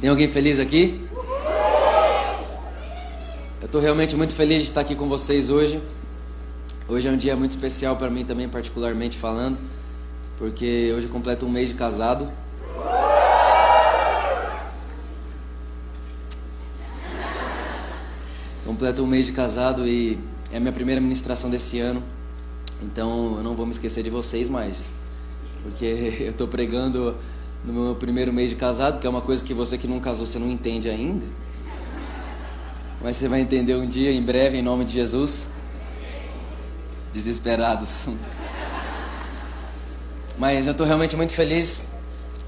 Tem alguém feliz aqui? Eu estou realmente muito feliz de estar aqui com vocês hoje. Hoje é um dia muito especial para mim também, particularmente falando, porque hoje eu completo um mês de casado. Completo um mês de casado e é a minha primeira ministração desse ano. Então eu não vou me esquecer de vocês mais, porque eu estou pregando no meu primeiro mês de casado, que é uma coisa que você que não casou você não entende ainda. Mas você vai entender um dia, em breve, em nome de Jesus. Desesperados. Mas eu estou realmente muito feliz.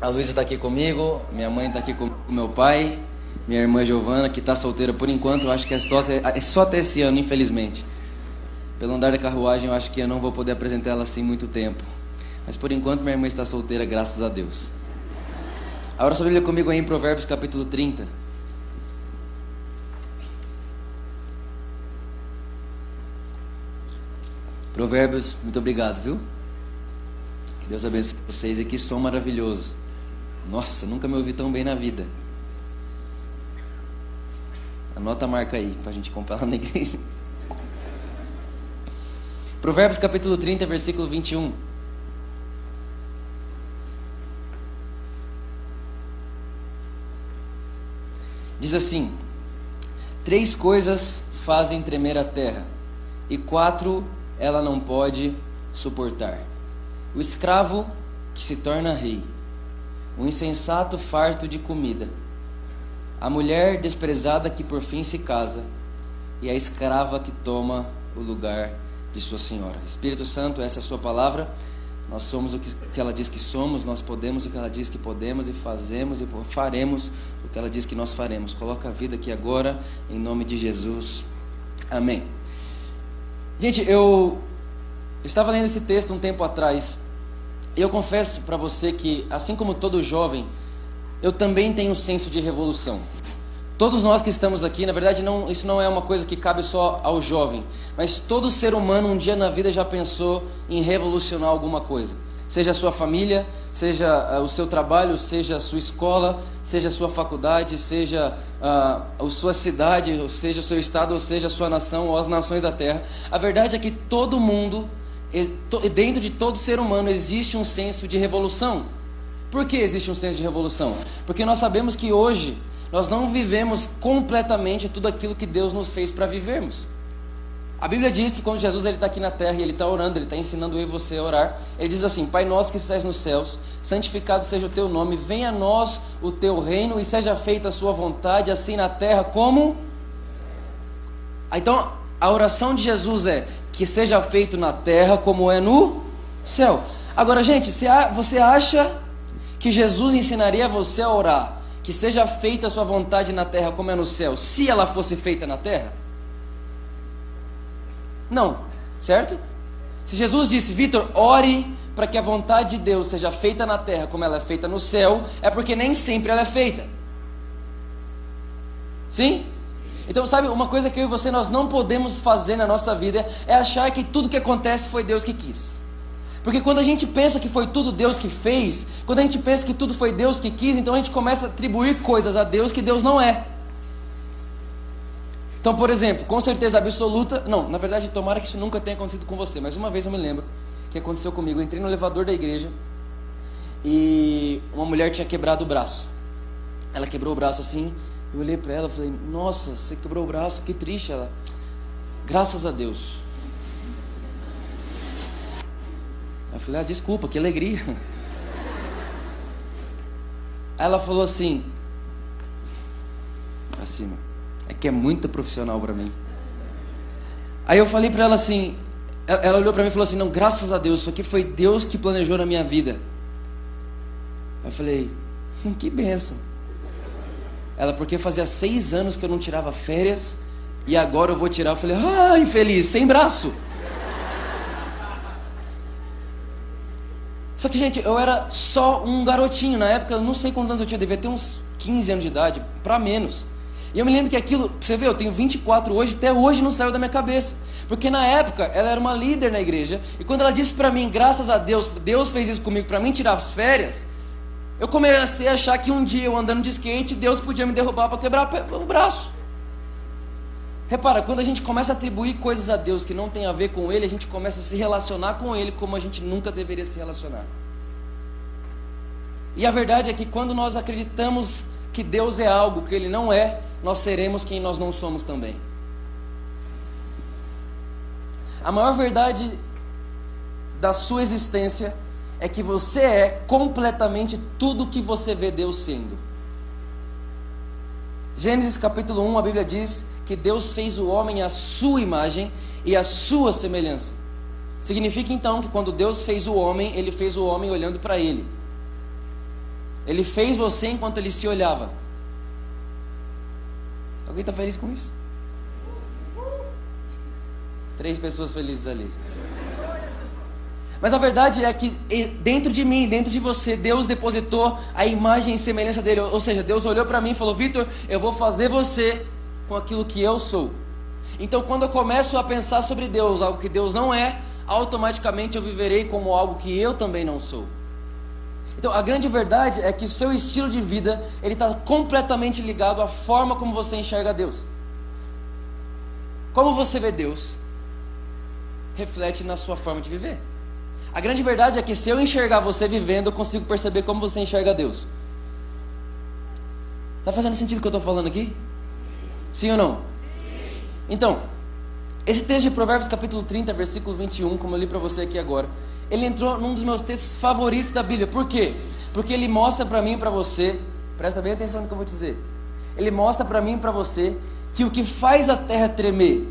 A Luísa está aqui comigo, minha mãe está aqui com meu pai, minha irmã Giovana, que está solteira por enquanto. Eu acho que é só, até, é só até esse ano, infelizmente. Pelo andar da carruagem, eu acho que eu não vou poder apresentar ela assim muito tempo. Mas por enquanto, minha irmã está solteira, graças a Deus. Abra sua Bíblia comigo aí em Provérbios capítulo 30. Provérbios, muito obrigado, viu? Que Deus abençoe vocês e que som maravilhoso. Nossa, nunca me ouvi tão bem na vida. Anota a marca aí para a gente comprar lá na igreja. Provérbios capítulo 30, versículo 21. Diz assim: Três coisas fazem tremer a terra, e quatro ela não pode suportar: o escravo que se torna rei, o insensato farto de comida, a mulher desprezada que por fim se casa, e a escrava que toma o lugar de sua senhora. Espírito Santo, essa é a sua palavra. Nós somos o que ela diz que somos, nós podemos o que ela diz que podemos e fazemos e faremos o que ela diz que nós faremos. Coloca a vida aqui agora, em nome de Jesus. Amém. Gente, eu estava lendo esse texto um tempo atrás e eu confesso para você que, assim como todo jovem, eu também tenho um senso de revolução. Todos nós que estamos aqui, na verdade, não, isso não é uma coisa que cabe só ao jovem, mas todo ser humano um dia na vida já pensou em revolucionar alguma coisa. Seja a sua família, seja uh, o seu trabalho, seja a sua escola, seja a sua faculdade, seja uh, a sua cidade, seja o seu estado, ou seja a sua nação ou as nações da terra. A verdade é que todo mundo, dentro de todo ser humano, existe um senso de revolução. Por que existe um senso de revolução? Porque nós sabemos que hoje nós não vivemos completamente tudo aquilo que Deus nos fez para vivermos. A Bíblia diz que quando Jesus está aqui na terra e ele está orando, ele está ensinando eu e você a orar, ele diz assim: Pai nosso que estás nos céus, santificado seja o teu nome, venha a nós o teu reino e seja feita a sua vontade, assim na terra como. Então, a oração de Jesus é que seja feito na terra como é no céu. Agora, gente, você acha que Jesus ensinaria você a orar que seja feita a sua vontade na terra como é no céu, se ela fosse feita na terra? Não, certo? Se Jesus disse, Vitor, ore para que a vontade de Deus seja feita na terra como ela é feita no céu, é porque nem sempre ela é feita. Sim? Então, sabe, uma coisa que eu e você nós não podemos fazer na nossa vida é achar que tudo que acontece foi Deus que quis. Porque quando a gente pensa que foi tudo Deus que fez, quando a gente pensa que tudo foi Deus que quis, então a gente começa a atribuir coisas a Deus que Deus não é. Então, por exemplo, com certeza absoluta, não, na verdade, tomara que isso nunca tenha acontecido com você, mas uma vez eu me lembro que aconteceu comigo. Eu entrei no elevador da igreja e uma mulher tinha quebrado o braço. Ela quebrou o braço assim, eu olhei para ela e falei: Nossa, você quebrou o braço, que triste. Ela, graças a Deus. Eu falei, ah, desculpa, que alegria. Aí ela falou assim, acima, é que é muito profissional para mim. Aí eu falei para ela assim, ela olhou para mim e falou assim, não, graças a Deus, isso aqui foi Deus que planejou na minha vida. Eu falei, hum, que benção. Ela, porque fazia seis anos que eu não tirava férias e agora eu vou tirar. Eu falei, ah, infeliz, sem braço. Só que, gente, eu era só um garotinho na época, eu não sei quantos anos eu tinha, devia ter uns 15 anos de idade, para menos. E eu me lembro que aquilo, você vê, eu tenho 24 hoje, até hoje não saiu da minha cabeça. Porque na época ela era uma líder na igreja, e quando ela disse para mim, graças a Deus, Deus fez isso comigo para mim tirar as férias, Eu comecei a achar que um dia eu andando de skate, Deus podia me derrubar para quebrar o braço. Repara, quando a gente começa a atribuir coisas a Deus que não tem a ver com Ele, a gente começa a se relacionar com Ele como a gente nunca deveria se relacionar. E a verdade é que quando nós acreditamos que Deus é algo que Ele não é, nós seremos quem nós não somos também. A maior verdade da sua existência é que você é completamente tudo que você vê Deus sendo. Gênesis capítulo 1, a Bíblia diz que Deus fez o homem à sua imagem e à sua semelhança. Significa então que quando Deus fez o homem, ele fez o homem olhando para ele. Ele fez você enquanto ele se olhava. Alguém está feliz com isso? Três pessoas felizes ali. Mas a verdade é que dentro de mim, dentro de você, Deus depositou a imagem e semelhança dele. Ou seja, Deus olhou para mim e falou: Vitor, eu vou fazer você com aquilo que eu sou. Então, quando eu começo a pensar sobre Deus, algo que Deus não é, automaticamente eu viverei como algo que eu também não sou. Então, a grande verdade é que o seu estilo de vida ele está completamente ligado à forma como você enxerga Deus. Como você vê Deus reflete na sua forma de viver. A grande verdade é que se eu enxergar você vivendo, eu consigo perceber como você enxerga Deus. Está fazendo sentido o que eu estou falando aqui? Sim ou não? Sim. Então, esse texto de Provérbios capítulo 30, versículo 21, como eu li para você aqui agora, ele entrou num dos meus textos favoritos da Bíblia. Por quê? Porque ele mostra para mim e para você, presta bem atenção no que eu vou dizer. Ele mostra para mim e para você que o que faz a terra tremer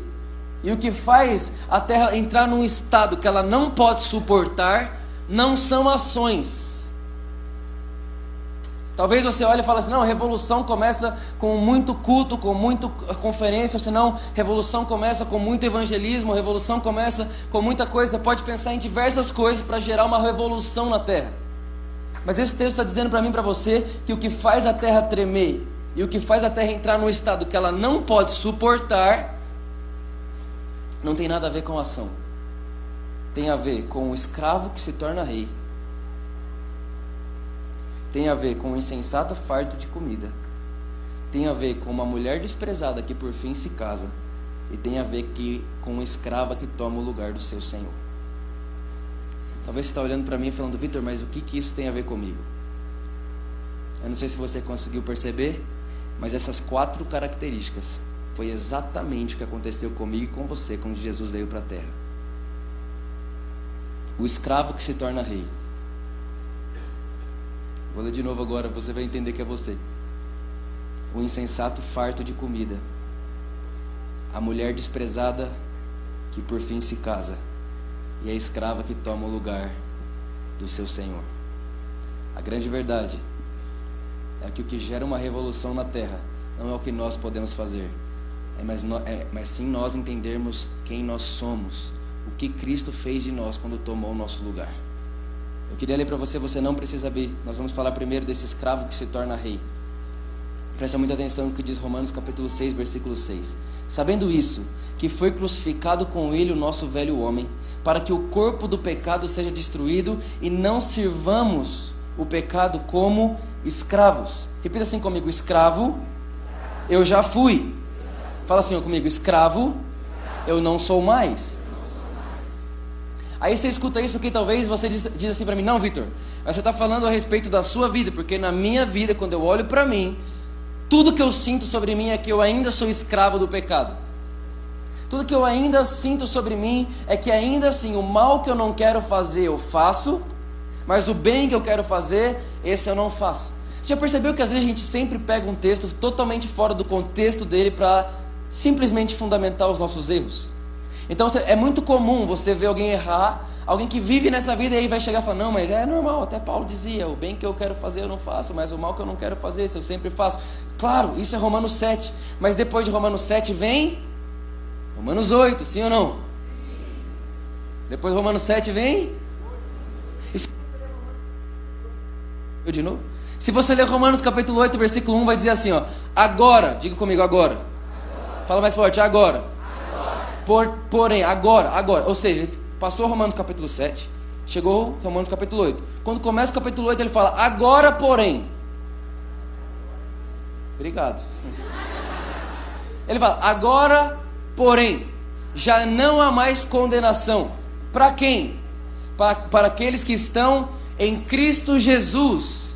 e o que faz a terra entrar num estado que ela não pode suportar não são ações Talvez você olhe e fale assim: não, revolução começa com muito culto, com muita conferência, ou senão, revolução começa com muito evangelismo, revolução começa com muita coisa. Você pode pensar em diversas coisas para gerar uma revolução na terra. Mas esse texto está dizendo para mim para você que o que faz a terra tremer e o que faz a terra entrar num estado que ela não pode suportar não tem nada a ver com ação. Tem a ver com o escravo que se torna rei tem a ver com o insensato farto de comida. Tem a ver com uma mulher desprezada que por fim se casa. E tem a ver que, com uma escrava que toma o lugar do seu senhor. Talvez você está olhando para mim e falando, Vitor, mas o que, que isso tem a ver comigo? Eu não sei se você conseguiu perceber, mas essas quatro características foi exatamente o que aconteceu comigo e com você quando Jesus veio para a terra. O escravo que se torna rei Vou ler de novo agora, você vai entender que é você. O insensato farto de comida. A mulher desprezada que por fim se casa. E a escrava que toma o lugar do seu senhor. A grande verdade é que o que gera uma revolução na terra não é o que nós podemos fazer, é mas, no, é, mas sim nós entendermos quem nós somos, o que Cristo fez de nós quando tomou o nosso lugar. Eu queria ler para você, você não precisa abrir. Nós vamos falar primeiro desse escravo que se torna rei. Presta muita atenção no que diz Romanos capítulo 6, versículo 6. Sabendo isso, que foi crucificado com ele o nosso velho homem, para que o corpo do pecado seja destruído e não sirvamos o pecado como escravos. Repita assim comigo: escravo, eu já fui. Fala assim comigo: escravo, eu não sou mais. Aí você escuta isso porque talvez você diz, diz assim para mim: Não, Vitor, você está falando a respeito da sua vida, porque na minha vida, quando eu olho para mim, tudo que eu sinto sobre mim é que eu ainda sou escravo do pecado. Tudo que eu ainda sinto sobre mim é que ainda assim o mal que eu não quero fazer eu faço, mas o bem que eu quero fazer, esse eu não faço. Você já percebeu que às vezes a gente sempre pega um texto totalmente fora do contexto dele para simplesmente fundamentar os nossos erros? Então é muito comum você ver alguém errar, alguém que vive nessa vida e aí vai chegar e falar: Não, mas é normal, até Paulo dizia: O bem que eu quero fazer eu não faço, mas o mal que eu não quero fazer eu sempre faço. Claro, isso é Romanos 7, mas depois de Romanos 7 vem Romanos 8, sim ou não? Depois de Romanos 7 vem. Eu de novo? Se você ler Romanos capítulo 8, versículo 1, vai dizer assim: ó, Agora, diga comigo, agora. agora. Fala mais forte, agora. Por, porém, agora, agora, ou seja, passou Romanos capítulo 7, Chegou Romanos capítulo 8. Quando começa o capítulo 8, ele fala: Agora, porém. Obrigado. Ele fala: Agora, porém, já não há mais condenação. Para quem? Para, para aqueles que estão em Cristo Jesus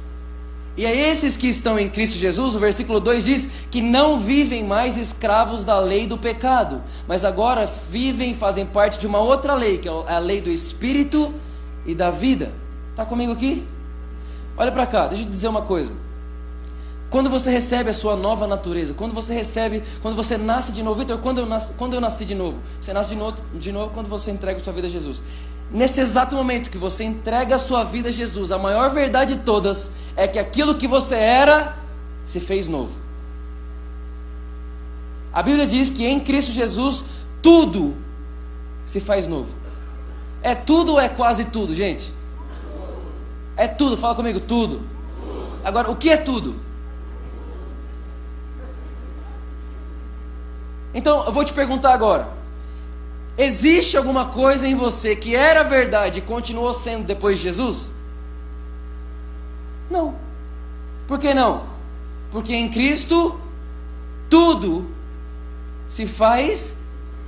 e a esses que estão em Cristo Jesus, o versículo 2 diz que não vivem mais escravos da lei do pecado, mas agora vivem e fazem parte de uma outra lei, que é a lei do Espírito e da vida. Está comigo aqui? Olha para cá, deixa eu te dizer uma coisa. Quando você recebe a sua nova natureza, quando você recebe, quando você nasce de novo, Vitor, quando eu nasci, quando eu nasci de novo? Você nasce de novo, de novo quando você entrega a sua vida a Jesus. Nesse exato momento que você entrega a sua vida a Jesus, a maior verdade de todas é que aquilo que você era se fez novo. A Bíblia diz que em Cristo Jesus tudo se faz novo. É tudo ou é quase tudo, gente? É tudo, fala comigo, tudo. Agora, o que é tudo? Então, eu vou te perguntar agora. Existe alguma coisa em você que era verdade e continuou sendo depois de Jesus? Não. Por que não? Porque em Cristo tudo se faz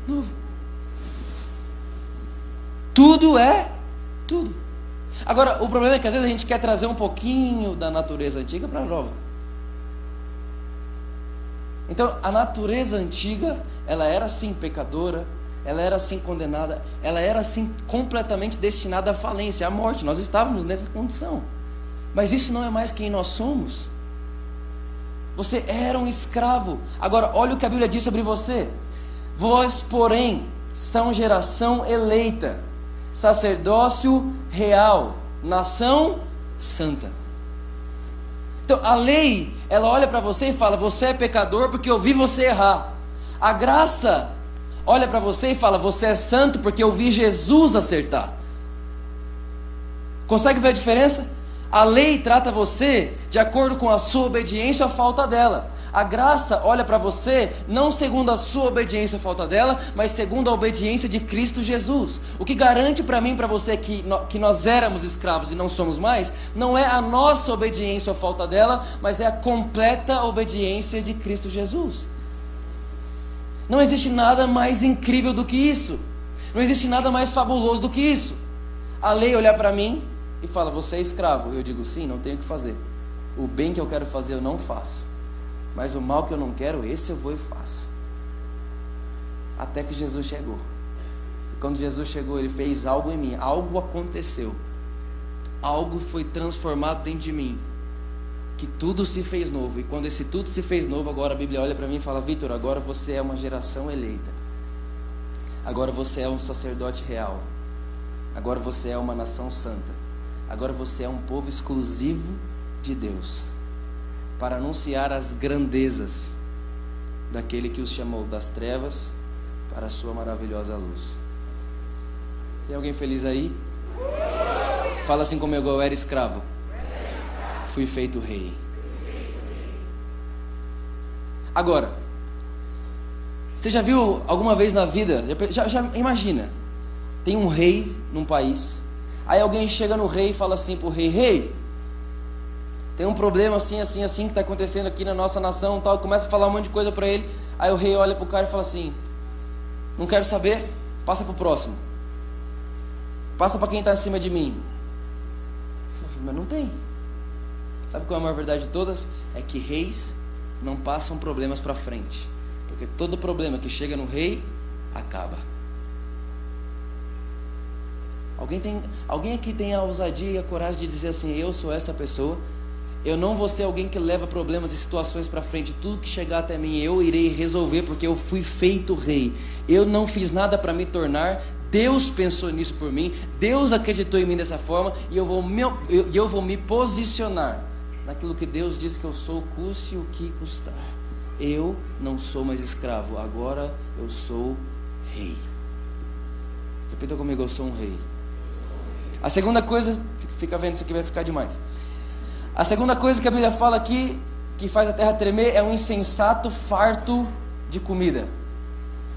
novo. Tudo é tudo. Agora, o problema é que às vezes a gente quer trazer um pouquinho da natureza antiga para a nova. Então, a natureza antiga, ela era sim pecadora, ela era assim condenada, ela era assim completamente destinada à falência, à morte. Nós estávamos nessa condição. Mas isso não é mais quem nós somos. Você era um escravo. Agora, olha o que a Bíblia diz sobre você. Vós, porém, são geração eleita, sacerdócio real, nação santa. Então, a lei, ela olha para você e fala: Você é pecador porque eu vi você errar. A graça olha para você e fala: Você é santo porque eu vi Jesus acertar. Consegue ver a diferença? A lei trata você de acordo com a sua obediência ou a falta dela. A graça olha para você não segundo a sua obediência ou a falta dela, mas segundo a obediência de Cristo Jesus. O que garante para mim e para você que, que nós éramos escravos e não somos mais, não é a nossa obediência ou a falta dela, mas é a completa obediência de Cristo Jesus. Não existe nada mais incrível do que isso. Não existe nada mais fabuloso do que isso. A lei olhar para mim e fala: Você é escravo. Eu digo: Sim, não tenho o que fazer. O bem que eu quero fazer eu não faço. Mas o mal que eu não quero, esse eu vou e faço. Até que Jesus chegou. E quando Jesus chegou, ele fez algo em mim. Algo aconteceu. Algo foi transformado dentro de mim que tudo se fez novo. E quando esse tudo se fez novo, agora a Bíblia olha para mim e fala: Vitor, agora você é uma geração eleita. Agora você é um sacerdote real. Agora você é uma nação santa. Agora você é um povo exclusivo de Deus para anunciar as grandezas daquele que os chamou das trevas para a sua maravilhosa luz. Tem alguém feliz aí? Fala assim como eu era escravo fui feito rei. Agora, você já viu alguma vez na vida? Já, já, imagina, tem um rei num país, aí alguém chega no rei e fala assim pro rei: Rei, tem um problema assim, assim, assim que está acontecendo aqui na nossa nação, tal. Começa a falar um monte de coisa para ele. Aí o rei olha pro cara e fala assim: Não quero saber, passa pro próximo. Passa para quem está acima de mim. Mas não tem. Sabe qual é a maior verdade de todas? É que reis não passam problemas para frente. Porque todo problema que chega no rei acaba. Alguém, tem, alguém aqui tem a ousadia e a coragem de dizer assim: Eu sou essa pessoa. Eu não vou ser alguém que leva problemas e situações para frente. Tudo que chegar até mim eu irei resolver, porque eu fui feito rei. Eu não fiz nada para me tornar. Deus pensou nisso por mim. Deus acreditou em mim dessa forma. E eu vou me, eu, eu vou me posicionar naquilo que Deus diz que eu sou, custe o que custar. Eu não sou mais escravo, agora eu sou rei. Repita comigo, eu sou um rei. A segunda coisa, fica vendo, isso aqui vai ficar demais. A segunda coisa que a Bíblia fala aqui, que faz a terra tremer, é um insensato farto de comida.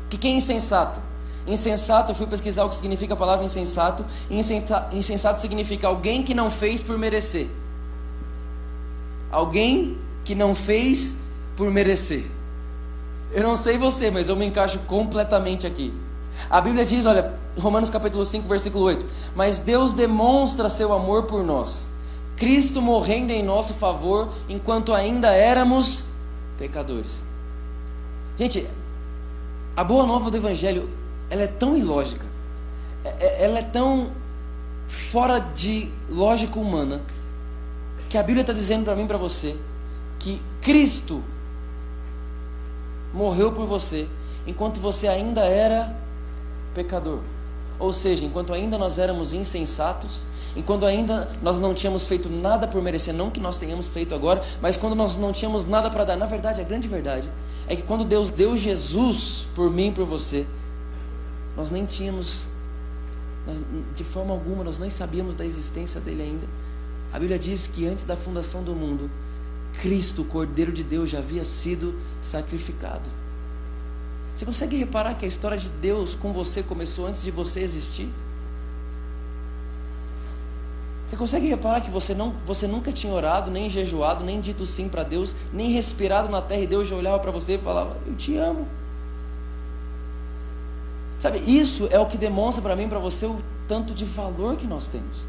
O que é insensato? Insensato, eu fui pesquisar o que significa a palavra insensato. Insensato significa alguém que não fez por merecer. Alguém que não fez por merecer. Eu não sei você, mas eu me encaixo completamente aqui. A Bíblia diz, olha, Romanos capítulo 5, versículo 8: Mas Deus demonstra seu amor por nós, Cristo morrendo em nosso favor enquanto ainda éramos pecadores. Gente, a boa nova do Evangelho, ela é tão ilógica, é, é, ela é tão fora de lógica humana, que a Bíblia está dizendo para mim e para você que Cristo morreu por você enquanto você ainda era pecador. Ou seja, enquanto ainda nós éramos insensatos, enquanto ainda nós não tínhamos feito nada por merecer, não que nós tenhamos feito agora, mas quando nós não tínhamos nada para dar. Na verdade, a grande verdade é que quando Deus deu Jesus por mim e por você, nós nem tínhamos, nós, de forma alguma, nós nem sabíamos da existência dele ainda. A Bíblia diz que antes da fundação do mundo, Cristo, o Cordeiro de Deus, já havia sido sacrificado. Você consegue reparar que a história de Deus com você começou antes de você existir? Você consegue reparar que você, não, você nunca tinha orado, nem jejuado, nem dito sim para Deus, nem respirado na terra e Deus já olhava para você e falava: Eu te amo. Sabe, isso é o que demonstra para mim e para você o tanto de valor que nós temos.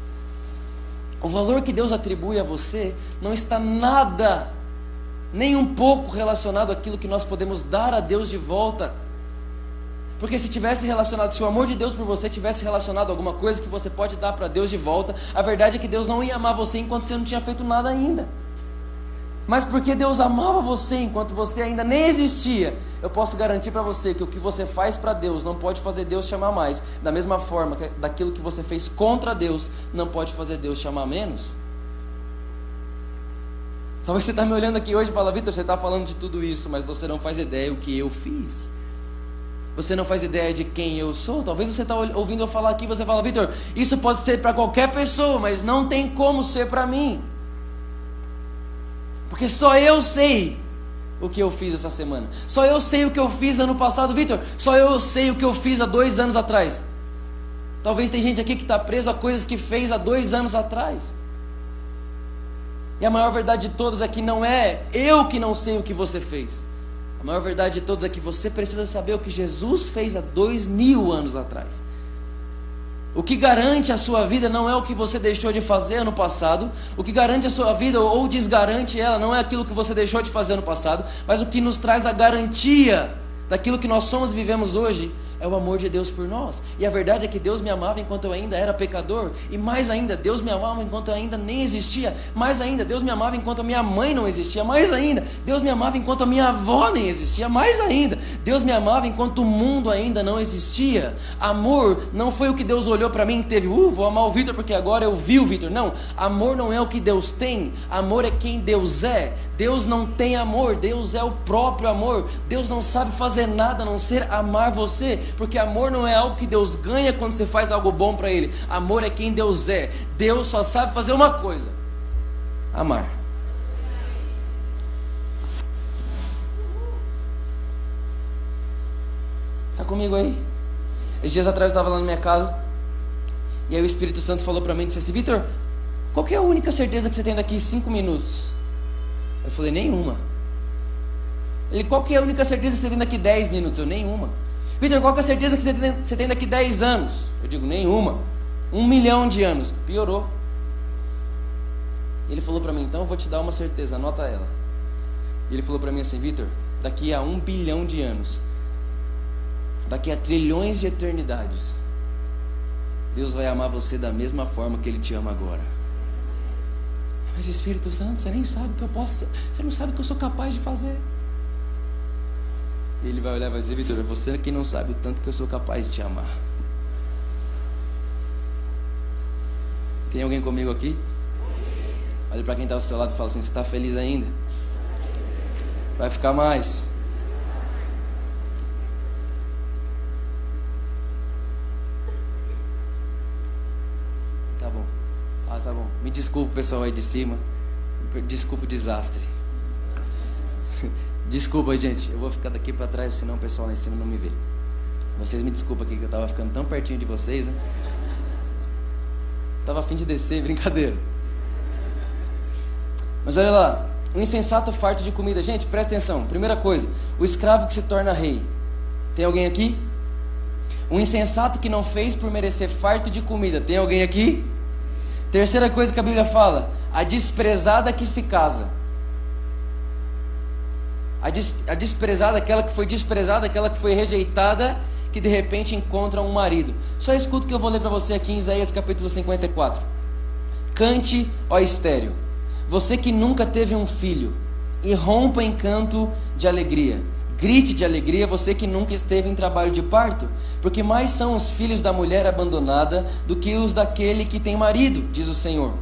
O valor que Deus atribui a você não está nada nem um pouco relacionado àquilo que nós podemos dar a Deus de volta. Porque se tivesse relacionado, se o amor de Deus por você tivesse relacionado a alguma coisa que você pode dar para Deus de volta, a verdade é que Deus não ia amar você enquanto você não tinha feito nada ainda. Mas porque Deus amava você enquanto você ainda nem existia, eu posso garantir para você que o que você faz para Deus não pode fazer Deus te amar mais. Da mesma forma que daquilo que você fez contra Deus não pode fazer Deus te amar menos. Talvez você está me olhando aqui hoje e fala, Vitor, você está falando de tudo isso, mas você não faz ideia o que eu fiz. Você não faz ideia de quem eu sou. Talvez você está ouvindo eu falar aqui você fala, Vitor, isso pode ser para qualquer pessoa, mas não tem como ser para mim. Porque só eu sei o que eu fiz essa semana. Só eu sei o que eu fiz ano passado, Vitor. Só eu sei o que eu fiz há dois anos atrás. Talvez tem gente aqui que está preso a coisas que fez há dois anos atrás. E a maior verdade de todas é que não é eu que não sei o que você fez. A maior verdade de todas é que você precisa saber o que Jesus fez há dois mil anos atrás. O que garante a sua vida não é o que você deixou de fazer ano passado. O que garante a sua vida ou desgarante ela não é aquilo que você deixou de fazer ano passado, mas o que nos traz a garantia daquilo que nós somos e vivemos hoje é o amor de Deus por nós. E a verdade é que Deus me amava enquanto eu ainda era pecador. E mais ainda, Deus me amava enquanto eu ainda nem existia. Mais ainda, Deus me amava enquanto a minha mãe não existia. Mais ainda, Deus me amava enquanto a minha avó nem existia. Mais ainda, Deus me amava enquanto o mundo ainda não existia. Amor não foi o que Deus olhou para mim e teve, uh, vou amar o Vitor porque agora eu vi o Vitor. Não, amor não é o que Deus tem. Amor é quem Deus é. Deus não tem amor, Deus é o próprio amor. Deus não sabe fazer nada a não ser amar você porque amor não é algo que Deus ganha quando você faz algo bom para Ele. Amor é quem Deus é. Deus só sabe fazer uma coisa: amar. Tá comigo aí? Esses dias atrás eu estava lá na minha casa e aí o Espírito Santo falou para mim, disse assim, Vitor, qual é a única certeza que você tem daqui cinco minutos? Eu falei, nenhuma. Ele, qual que é a única certeza que você tem daqui dez minutos? Eu, nenhuma. Vitor, qual é a certeza que você tem daqui 10 anos? Eu digo, nenhuma. Um milhão de anos. Piorou. Ele falou para mim, então eu vou te dar uma certeza, anota ela. Ele falou para mim assim, Vitor, daqui a um bilhão de anos, daqui a trilhões de eternidades, Deus vai amar você da mesma forma que Ele te ama agora. Mas Espírito Santo, você nem sabe o que eu posso, você não sabe o que eu sou capaz de fazer. Ele vai olhar e vai dizer: Vitor, é você que não sabe o tanto que eu sou capaz de te amar. Tem alguém comigo aqui? Olha para quem está ao seu lado e fala assim: Você está feliz ainda? Vai ficar mais. Tá bom. Ah, tá bom. Me desculpe, pessoal aí de cima. Desculpe o desastre. Desculpa, gente, eu vou ficar daqui para trás, senão o pessoal lá em cima não me vê. Vocês me desculpem aqui que eu estava ficando tão pertinho de vocês, né? Tava afim de descer, brincadeira. Mas olha lá, o insensato farto de comida. Gente, presta atenção. Primeira coisa, o escravo que se torna rei. Tem alguém aqui? O insensato que não fez por merecer farto de comida. Tem alguém aqui? Terceira coisa que a Bíblia fala: a desprezada que se casa. A, des, a desprezada, aquela que foi desprezada, aquela que foi rejeitada, que de repente encontra um marido. Só escuta o que eu vou ler para você aqui em Isaías capítulo 54. Cante, ó estéreo, você que nunca teve um filho, e rompa em canto de alegria. Grite de alegria, você que nunca esteve em trabalho de parto, porque mais são os filhos da mulher abandonada do que os daquele que tem marido, diz o Senhor.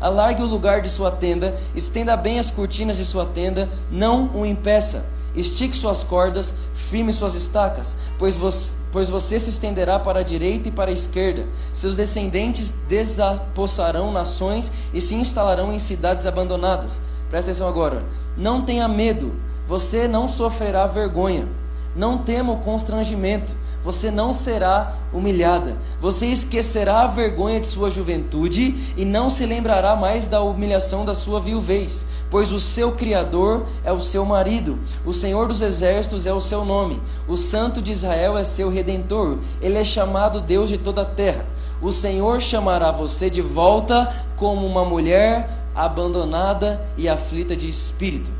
Alargue o lugar de sua tenda, estenda bem as cortinas de sua tenda, não o impeça. Estique suas cordas, firme suas estacas, pois você, pois você se estenderá para a direita e para a esquerda. Seus descendentes desapossarão nações e se instalarão em cidades abandonadas. Presta atenção agora. Não tenha medo, você não sofrerá vergonha. Não tema o constrangimento você não será humilhada. Você esquecerá a vergonha de sua juventude e não se lembrará mais da humilhação da sua viuvez, pois o seu Criador é o seu marido, o Senhor dos exércitos é o seu nome, o Santo de Israel é seu redentor, ele é chamado Deus de toda a terra. O Senhor chamará você de volta como uma mulher abandonada e aflita de espírito,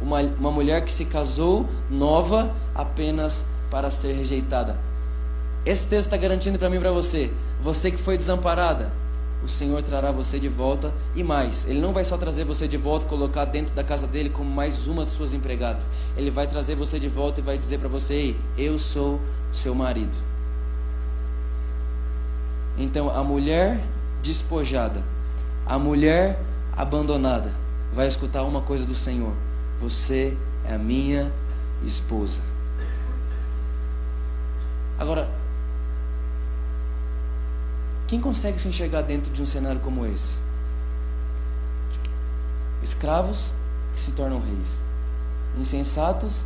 uma, uma mulher que se casou nova apenas para ser rejeitada. Esse texto está garantindo para mim e para você, você que foi desamparada, o Senhor trará você de volta e mais. Ele não vai só trazer você de volta e colocar dentro da casa dele como mais uma de suas empregadas. Ele vai trazer você de volta e vai dizer para você: Ei, eu sou seu marido. Então, a mulher despojada, a mulher abandonada, vai escutar uma coisa do Senhor: Você é a minha esposa. Agora, quem consegue se enxergar dentro de um cenário como esse? Escravos que se tornam reis, insensatos,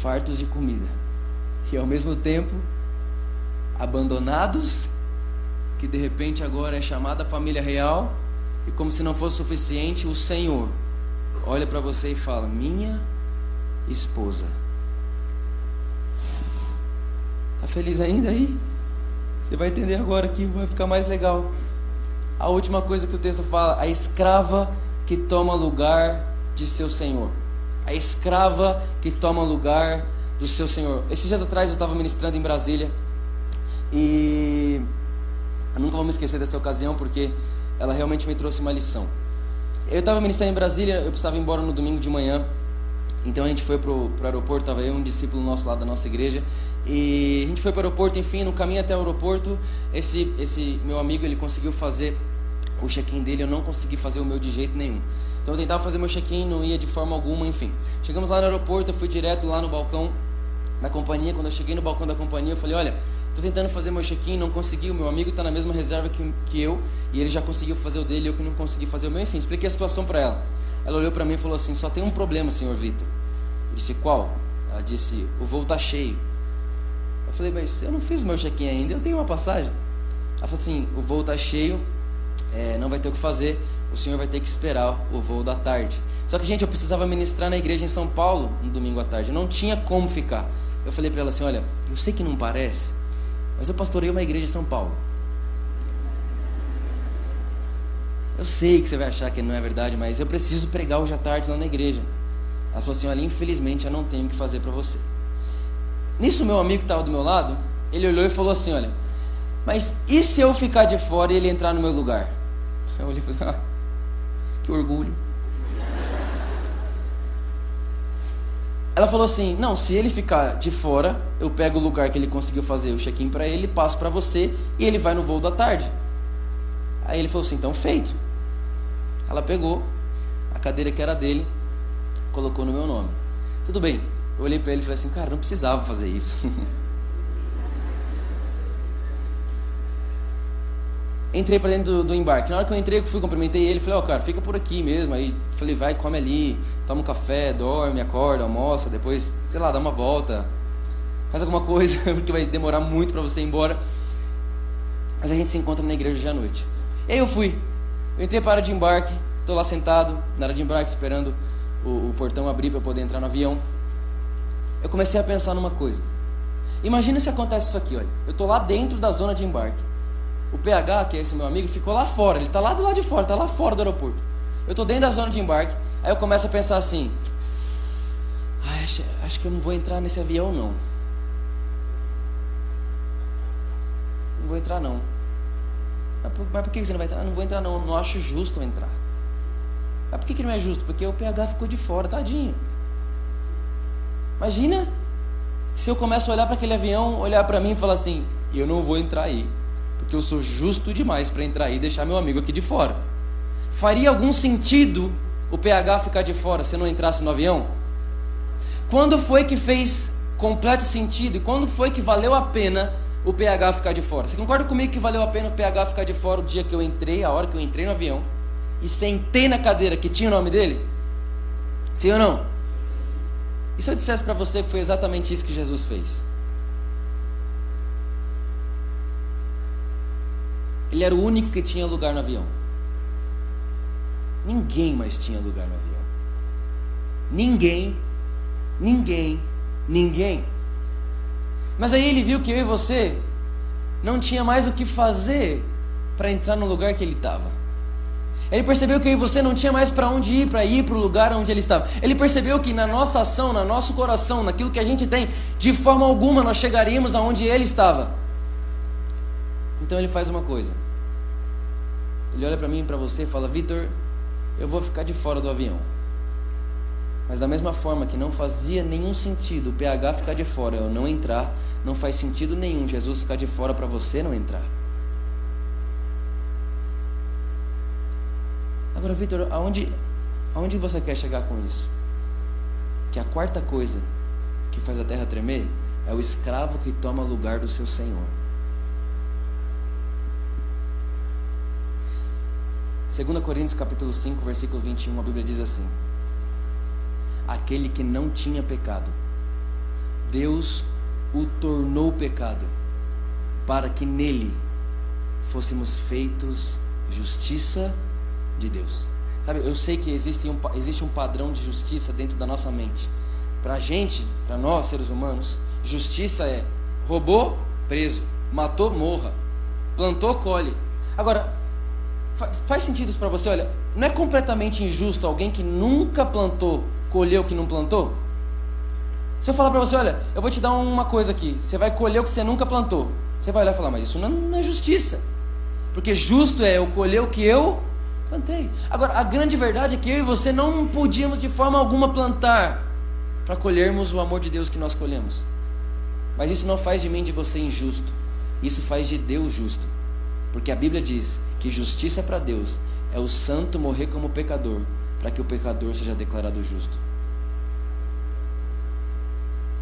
fartos de comida, e ao mesmo tempo abandonados, que de repente agora é chamada família real, e como se não fosse suficiente, o Senhor olha para você e fala: Minha esposa. Está feliz ainda aí? Você vai entender agora que vai ficar mais legal. A última coisa que o texto fala: a escrava que toma lugar de seu senhor. A escrava que toma lugar do seu senhor. Esses dias atrás eu estava ministrando em Brasília e eu nunca vou me esquecer dessa ocasião porque ela realmente me trouxe uma lição. Eu estava ministrando em Brasília, eu precisava ir embora no domingo de manhã. Então a gente foi para o aeroporto, estava eu um discípulo nosso lá da nossa igreja, e a gente foi para o aeroporto, enfim, no caminho até o aeroporto, esse, esse meu amigo, ele conseguiu fazer o check-in dele, eu não consegui fazer o meu de jeito nenhum. Então eu tentava fazer meu check-in, não ia de forma alguma, enfim. Chegamos lá no aeroporto, eu fui direto lá no balcão da companhia, quando eu cheguei no balcão da companhia, eu falei, olha, estou tentando fazer meu check-in, não consegui, o meu amigo está na mesma reserva que, que eu, e ele já conseguiu fazer o dele, eu que não consegui fazer o meu, enfim, expliquei a situação para ela. Ela olhou para mim e falou assim, só tem um problema, senhor Vitor. Eu disse, qual? Ela disse, o voo está cheio. Eu falei, mas eu não fiz meu check-in ainda, eu tenho uma passagem. Ela falou assim, o voo está cheio, é, não vai ter o que fazer, o senhor vai ter que esperar o voo da tarde. Só que, gente, eu precisava ministrar na igreja em São Paulo no domingo à tarde, não tinha como ficar. Eu falei para ela assim, olha, eu sei que não parece, mas eu pastorei uma igreja em São Paulo. Eu sei que você vai achar que não é verdade, mas eu preciso pregar hoje à tarde lá na igreja. Ela falou assim, olha, infelizmente eu não tenho o que fazer para você. Nisso, meu amigo que estava do meu lado, ele olhou e falou assim: Olha, mas e se eu ficar de fora e ele entrar no meu lugar? Eu olhei e falei: ah, Que orgulho. Ela falou assim: Não, se ele ficar de fora, eu pego o lugar que ele conseguiu fazer o check-in para ele, passo para você e ele vai no voo da tarde. Aí ele falou assim: Então, feito. Ela pegou a cadeira que era dele, colocou no meu nome. Tudo bem. Eu olhei para ele e falei assim, cara, não precisava fazer isso. entrei para dentro do, do, embarque. Na hora que eu entrei, eu fui, cumprimentei ele, falei, ó, oh, cara, fica por aqui mesmo. Aí falei, vai, come ali, toma um café, dorme, acorda, almoça, depois, sei lá, dá uma volta. faz alguma coisa, porque vai demorar muito para você ir embora. Mas a gente se encontra na igreja hoje à noite. E aí eu fui. Eu entrei para a área de embarque, estou lá sentado, na área de embarque, esperando o, o portão abrir para eu poder entrar no avião. Eu comecei a pensar numa coisa. Imagina se acontece isso aqui, olha. Eu estou lá dentro da zona de embarque. O PH, que é esse meu amigo, ficou lá fora. Ele está lá do lado de fora, está lá fora do aeroporto. Eu estou dentro da zona de embarque. Aí eu começo a pensar assim: acho, acho que eu não vou entrar nesse avião, não. Não vou entrar, não. Mas por, mas por que você não vai entrar? Não vou entrar, não. Não acho justo eu entrar. Mas por que, que não é justo? Porque o PH ficou de fora, tadinho. Imagina se eu começo a olhar para aquele avião, olhar para mim e falar assim: eu não vou entrar aí, porque eu sou justo demais para entrar aí e deixar meu amigo aqui de fora. Faria algum sentido o PH ficar de fora se não entrasse no avião? Quando foi que fez completo sentido e quando foi que valeu a pena o PH ficar de fora? Você concorda comigo que valeu a pena o PH ficar de fora o dia que eu entrei, a hora que eu entrei no avião e sentei na cadeira que tinha o nome dele? Sim ou não? E se eu dissesse para você que foi exatamente isso que Jesus fez? Ele era o único que tinha lugar no avião. Ninguém mais tinha lugar no avião. Ninguém, ninguém, ninguém. Mas aí ele viu que eu e você não tinha mais o que fazer para entrar no lugar que ele estava. Ele percebeu que eu e você não tinha mais para onde ir, para ir para o lugar onde ele estava. Ele percebeu que na nossa ação, no nosso coração, naquilo que a gente tem, de forma alguma nós chegaríamos aonde ele estava. Então ele faz uma coisa. Ele olha para mim e para você e fala: Vitor, eu vou ficar de fora do avião. Mas da mesma forma que não fazia nenhum sentido o PH ficar de fora, eu não entrar, não faz sentido nenhum Jesus ficar de fora para você não entrar. Agora, Vitor, aonde, aonde você quer chegar com isso? Que a quarta coisa que faz a terra tremer é o escravo que toma lugar do seu senhor. 2 Coríntios capítulo 5, versículo 21, a Bíblia diz assim: Aquele que não tinha pecado, Deus o tornou pecado, para que nele fôssemos feitos justiça de Deus. Sabe, eu sei que existe um, existe um padrão de justiça dentro da nossa mente. Para a gente, para nós seres humanos, justiça é roubou, preso, matou, morra, plantou, colhe. Agora, fa faz sentido para você? Olha, não é completamente injusto alguém que nunca plantou, colheu o que não plantou? Se eu falar para você, olha, eu vou te dar uma coisa aqui, você vai colher o que você nunca plantou. Você vai olhar e falar, mas isso não é justiça. Porque justo é eu colher o que eu Plantei. Agora, a grande verdade é que eu e você não podíamos de forma alguma plantar para colhermos o amor de Deus que nós colhemos. Mas isso não faz de mim de você injusto. Isso faz de Deus justo. Porque a Bíblia diz que justiça para Deus é o santo morrer como pecador, para que o pecador seja declarado justo.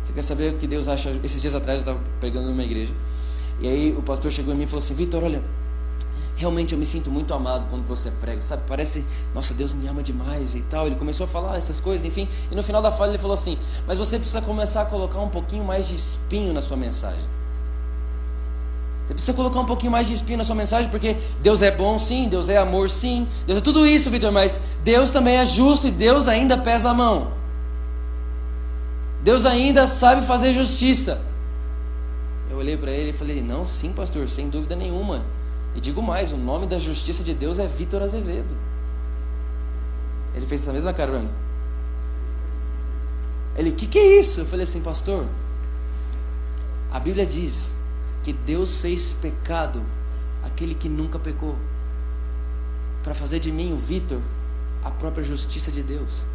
Você quer saber o que Deus acha? Esses dias atrás eu estava pregando numa igreja. E aí o pastor chegou em mim e falou assim: Vitor, olha, realmente eu me sinto muito amado quando você prega, sabe? Parece, nossa, Deus me ama demais e tal. Ele começou a falar essas coisas, enfim. E no final da fala ele falou assim: Mas você precisa começar a colocar um pouquinho mais de espinho na sua mensagem. Você precisa colocar um pouquinho mais de espinho na sua mensagem, porque Deus é bom, sim, Deus é amor, sim, Deus é tudo isso, Vitor, mas Deus também é justo e Deus ainda pesa a mão. Deus ainda sabe fazer justiça. Eu olhei para ele e falei: Não, sim, pastor, sem dúvida nenhuma. E digo mais, o nome da justiça de Deus é Vitor Azevedo. Ele fez essa mesma cara para mim. Ele, o que, que é isso? Eu falei assim, pastor. A Bíblia diz que Deus fez pecado aquele que nunca pecou, para fazer de mim, o Vitor, a própria justiça de Deus.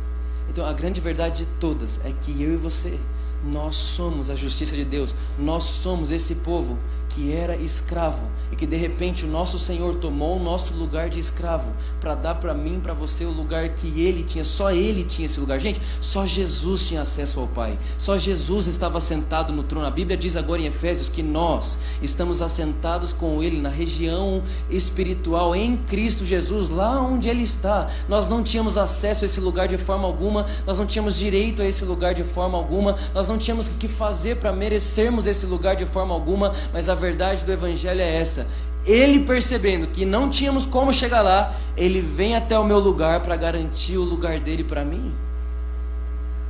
Então, a grande verdade de todas é que eu e você, nós somos a justiça de Deus, nós somos esse povo que era escravo e que de repente o nosso Senhor tomou o nosso lugar de escravo para dar para mim, para você o lugar que ele tinha, só ele tinha esse lugar. Gente, só Jesus tinha acesso ao Pai. Só Jesus estava sentado no trono. A Bíblia diz agora em Efésios que nós estamos assentados com ele na região espiritual em Cristo Jesus, lá onde ele está. Nós não tínhamos acesso a esse lugar de forma alguma, nós não tínhamos direito a esse lugar de forma alguma, nós não tínhamos o que fazer para merecermos esse lugar de forma alguma, mas a verdade do evangelho é essa. Ele percebendo que não tínhamos como chegar lá, ele vem até o meu lugar para garantir o lugar dele para mim.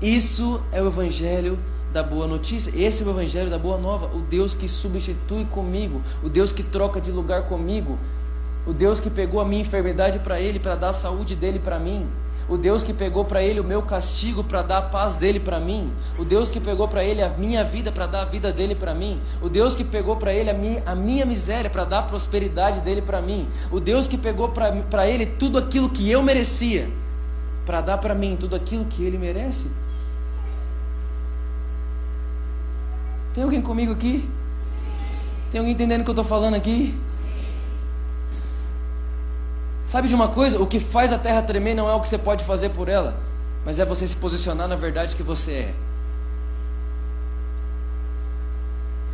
Isso é o evangelho da boa notícia. Esse é o evangelho da boa nova, o Deus que substitui comigo, o Deus que troca de lugar comigo, o Deus que pegou a minha enfermidade para ele para dar a saúde dele para mim. O Deus que pegou para ele o meu castigo para dar a paz dele para mim. O Deus que pegou para ele a minha vida para dar a vida dele para mim. O Deus que pegou para ele a minha, a minha miséria para dar a prosperidade dele para mim. O Deus que pegou para ele tudo aquilo que eu merecia para dar para mim tudo aquilo que ele merece. Tem alguém comigo aqui? Tem alguém entendendo o que eu estou falando aqui? Sabe de uma coisa? O que faz a terra tremer não é o que você pode fazer por ela, mas é você se posicionar na verdade que você é.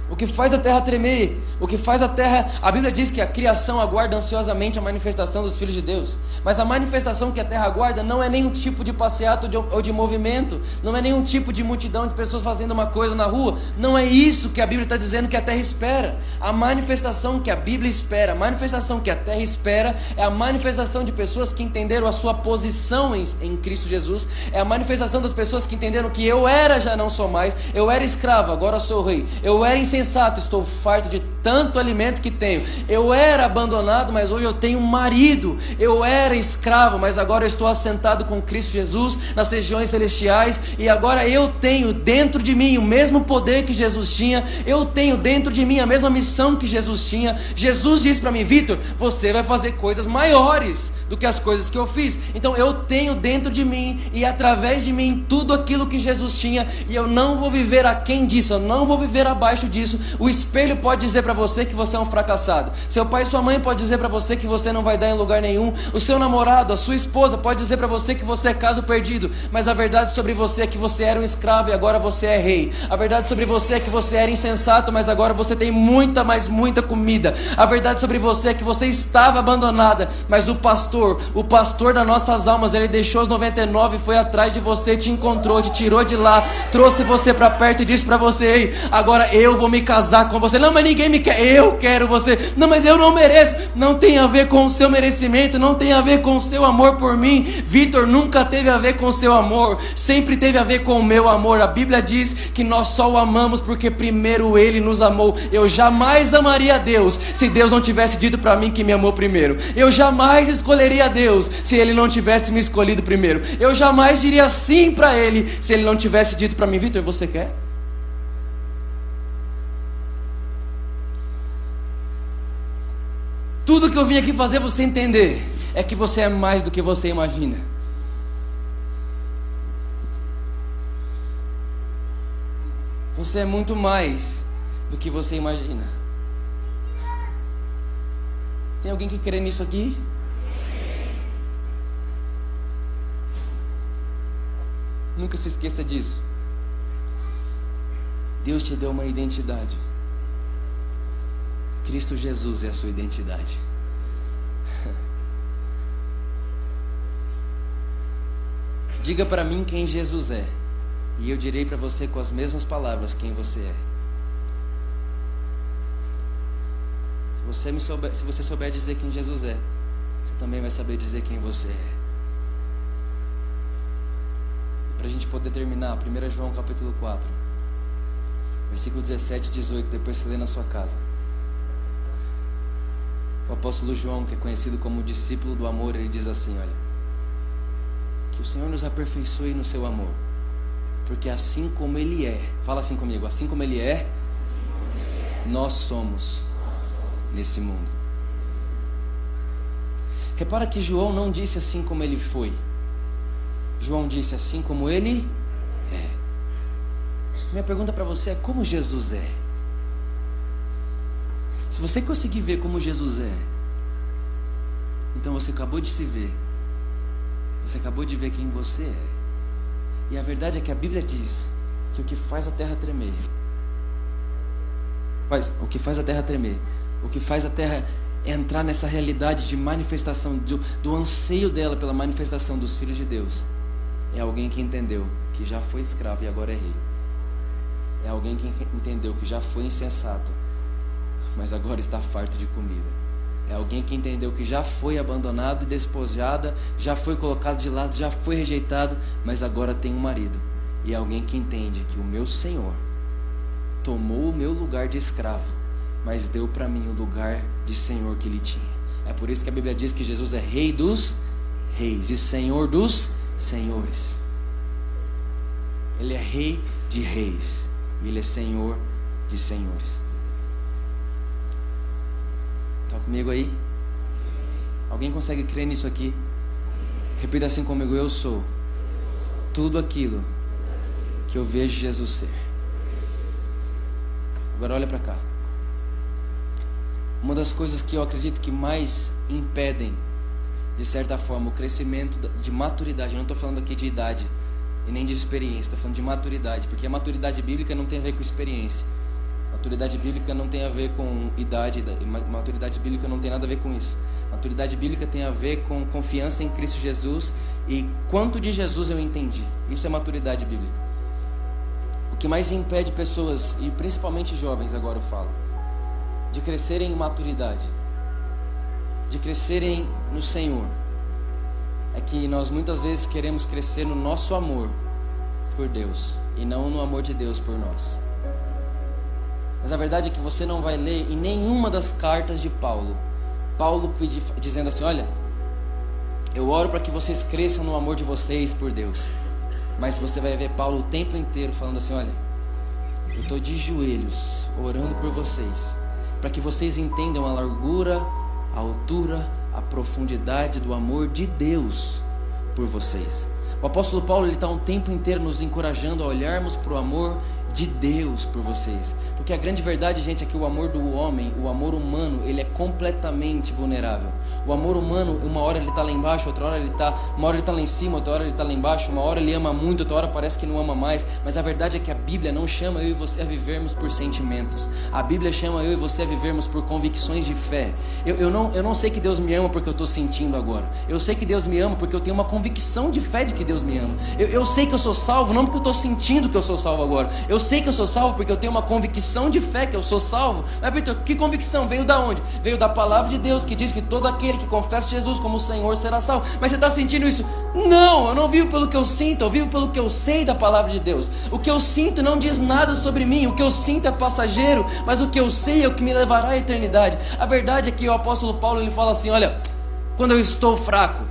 O que faz a terra tremer, o que faz a terra. A Bíblia diz que a criação aguarda ansiosamente a manifestação dos filhos de Deus. Mas a manifestação que a terra aguarda não é nenhum tipo de passeato ou de movimento, não é nenhum tipo de multidão de pessoas fazendo uma coisa na rua. Não é isso que a Bíblia está dizendo que a terra espera. A manifestação que a Bíblia espera, a manifestação que a terra espera, é a manifestação de pessoas que entenderam a sua posição em, em Cristo Jesus. É a manifestação das pessoas que entenderam que eu era, já não sou mais. Eu era escravo, agora sou rei. Eu era insensato insensato, estou farto de tanto alimento que tenho. Eu era abandonado, mas hoje eu tenho um marido. Eu era escravo, mas agora eu estou assentado com Cristo Jesus nas regiões celestiais. E agora eu tenho dentro de mim o mesmo poder que Jesus tinha. Eu tenho dentro de mim a mesma missão que Jesus tinha. Jesus disse para mim, Vitor, você vai fazer coisas maiores do que as coisas que eu fiz. Então eu tenho dentro de mim e através de mim tudo aquilo que Jesus tinha. E eu não vou viver aquém disso, eu não vou viver abaixo disso. O espelho pode dizer para você que você é um fracassado. Seu pai e sua mãe pode dizer para você que você não vai dar em lugar nenhum. O seu namorado, a sua esposa pode dizer para você que você é caso perdido. Mas a verdade sobre você é que você era um escravo e agora você é rei. A verdade sobre você é que você era insensato, mas agora você tem muita, mas muita comida. A verdade sobre você é que você estava abandonada, mas o pastor, o pastor das nossas almas, ele deixou os 99 e foi atrás de você, te encontrou, te tirou de lá, trouxe você para perto e disse para você: Ei, agora eu vou me casar com você. Não, mas ninguém me quer. Eu quero você. Não, mas eu não mereço. Não tem a ver com o seu merecimento. Não tem a ver com o seu amor por mim. Vitor nunca teve a ver com o seu amor. Sempre teve a ver com o meu amor. A Bíblia diz que nós só o amamos porque primeiro Ele nos amou. Eu jamais amaria Deus se Deus não tivesse dito para mim que me amou primeiro. Eu jamais escolheria Deus se Ele não tivesse me escolhido primeiro. Eu jamais diria sim para Ele se Ele não tivesse dito para mim, Vitor, você quer? Tudo que eu vim aqui fazer você entender é que você é mais do que você imagina. Você é muito mais do que você imagina. Tem alguém que crê nisso aqui? Nunca se esqueça disso. Deus te deu uma identidade. Cristo Jesus é a sua identidade. Diga para mim quem Jesus é, e eu direi para você com as mesmas palavras quem você é. Se você, me souber, se você souber dizer quem Jesus é, você também vai saber dizer quem você é. Para a gente poder terminar, 1 João capítulo 4, versículo 17 e 18, depois você lê na sua casa. O apóstolo João, que é conhecido como discípulo do amor, ele diz assim: Olha, que o Senhor nos aperfeiçoe no seu amor, porque assim como Ele é, fala assim comigo, assim como Ele é, nós somos nesse mundo. Repara que João não disse assim como ele foi, João disse assim como ele é. Minha pergunta para você é: como Jesus é? Se você conseguir ver como Jesus é, então você acabou de se ver. Você acabou de ver quem você é. E a verdade é que a Bíblia diz que o que faz a terra tremer, faz, o que faz a terra tremer, o que faz a terra entrar nessa realidade de manifestação, do, do anseio dela pela manifestação dos filhos de Deus, é alguém que entendeu que já foi escravo e agora é rei. É alguém que entendeu que já foi insensato, mas agora está farto de comida. É alguém que entendeu que já foi abandonado e despojada, já foi colocado de lado, já foi rejeitado, mas agora tem um marido. E é alguém que entende que o meu Senhor tomou o meu lugar de escravo, mas deu para mim o lugar de Senhor que ele tinha. É por isso que a Bíblia diz que Jesus é Rei dos reis e Senhor dos senhores. Ele é Rei de reis e Ele é Senhor de senhores. Comigo aí? Alguém consegue crer nisso aqui? Repita assim comigo: Eu sou tudo aquilo que eu vejo Jesus ser. Agora olha para cá. Uma das coisas que eu acredito que mais impedem, de certa forma, o crescimento de maturidade, eu não estou falando aqui de idade e nem de experiência, estou falando de maturidade, porque a maturidade bíblica não tem a ver com experiência. Maturidade bíblica não tem a ver com idade, maturidade bíblica não tem nada a ver com isso. Maturidade bíblica tem a ver com confiança em Cristo Jesus e quanto de Jesus eu entendi. Isso é maturidade bíblica. O que mais impede pessoas, e principalmente jovens, agora eu falo, de crescerem em maturidade, de crescerem no Senhor, é que nós muitas vezes queremos crescer no nosso amor por Deus e não no amor de Deus por nós. Mas a verdade é que você não vai ler em nenhuma das cartas de Paulo. Paulo pedi, dizendo assim: Olha, eu oro para que vocês cresçam no amor de vocês por Deus. Mas você vai ver Paulo o tempo inteiro falando assim: Olha, eu estou de joelhos orando por vocês, para que vocês entendam a largura, a altura, a profundidade do amor de Deus por vocês. O apóstolo Paulo está um tempo inteiro nos encorajando a olharmos para o amor de Deus por vocês. Porque a grande verdade, gente, é que o amor do homem, o amor humano, ele é completamente vulnerável. O amor humano, uma hora ele está lá embaixo, outra hora ele está, uma hora ele está lá em cima, outra hora ele está lá embaixo, uma hora ele ama muito, outra hora parece que não ama mais. Mas a verdade é que a Bíblia não chama eu e você a vivermos por sentimentos. A Bíblia chama eu e você a vivermos por convicções de fé. Eu, eu, não, eu não sei que Deus me ama porque eu estou sentindo agora. Eu sei que Deus me ama porque eu tenho uma convicção de fé de que Deus me ama. Eu, eu sei que eu sou salvo não porque eu estou sentindo que eu sou salvo agora. Eu sei que eu sou salvo porque eu tenho uma convicção de fé que eu sou salvo. Mas, que convicção? Veio da onde? Veio da palavra de Deus que diz que todo aquele que confessa Jesus como Senhor será salvo. Mas você está sentindo isso? Não, eu não vivo pelo que eu sinto, eu vivo pelo que eu sei da palavra de Deus. O que eu sinto não diz nada sobre mim, o que eu sinto é passageiro, mas o que eu sei é o que me levará à eternidade. A verdade é que o apóstolo Paulo ele fala assim: olha, quando eu estou fraco,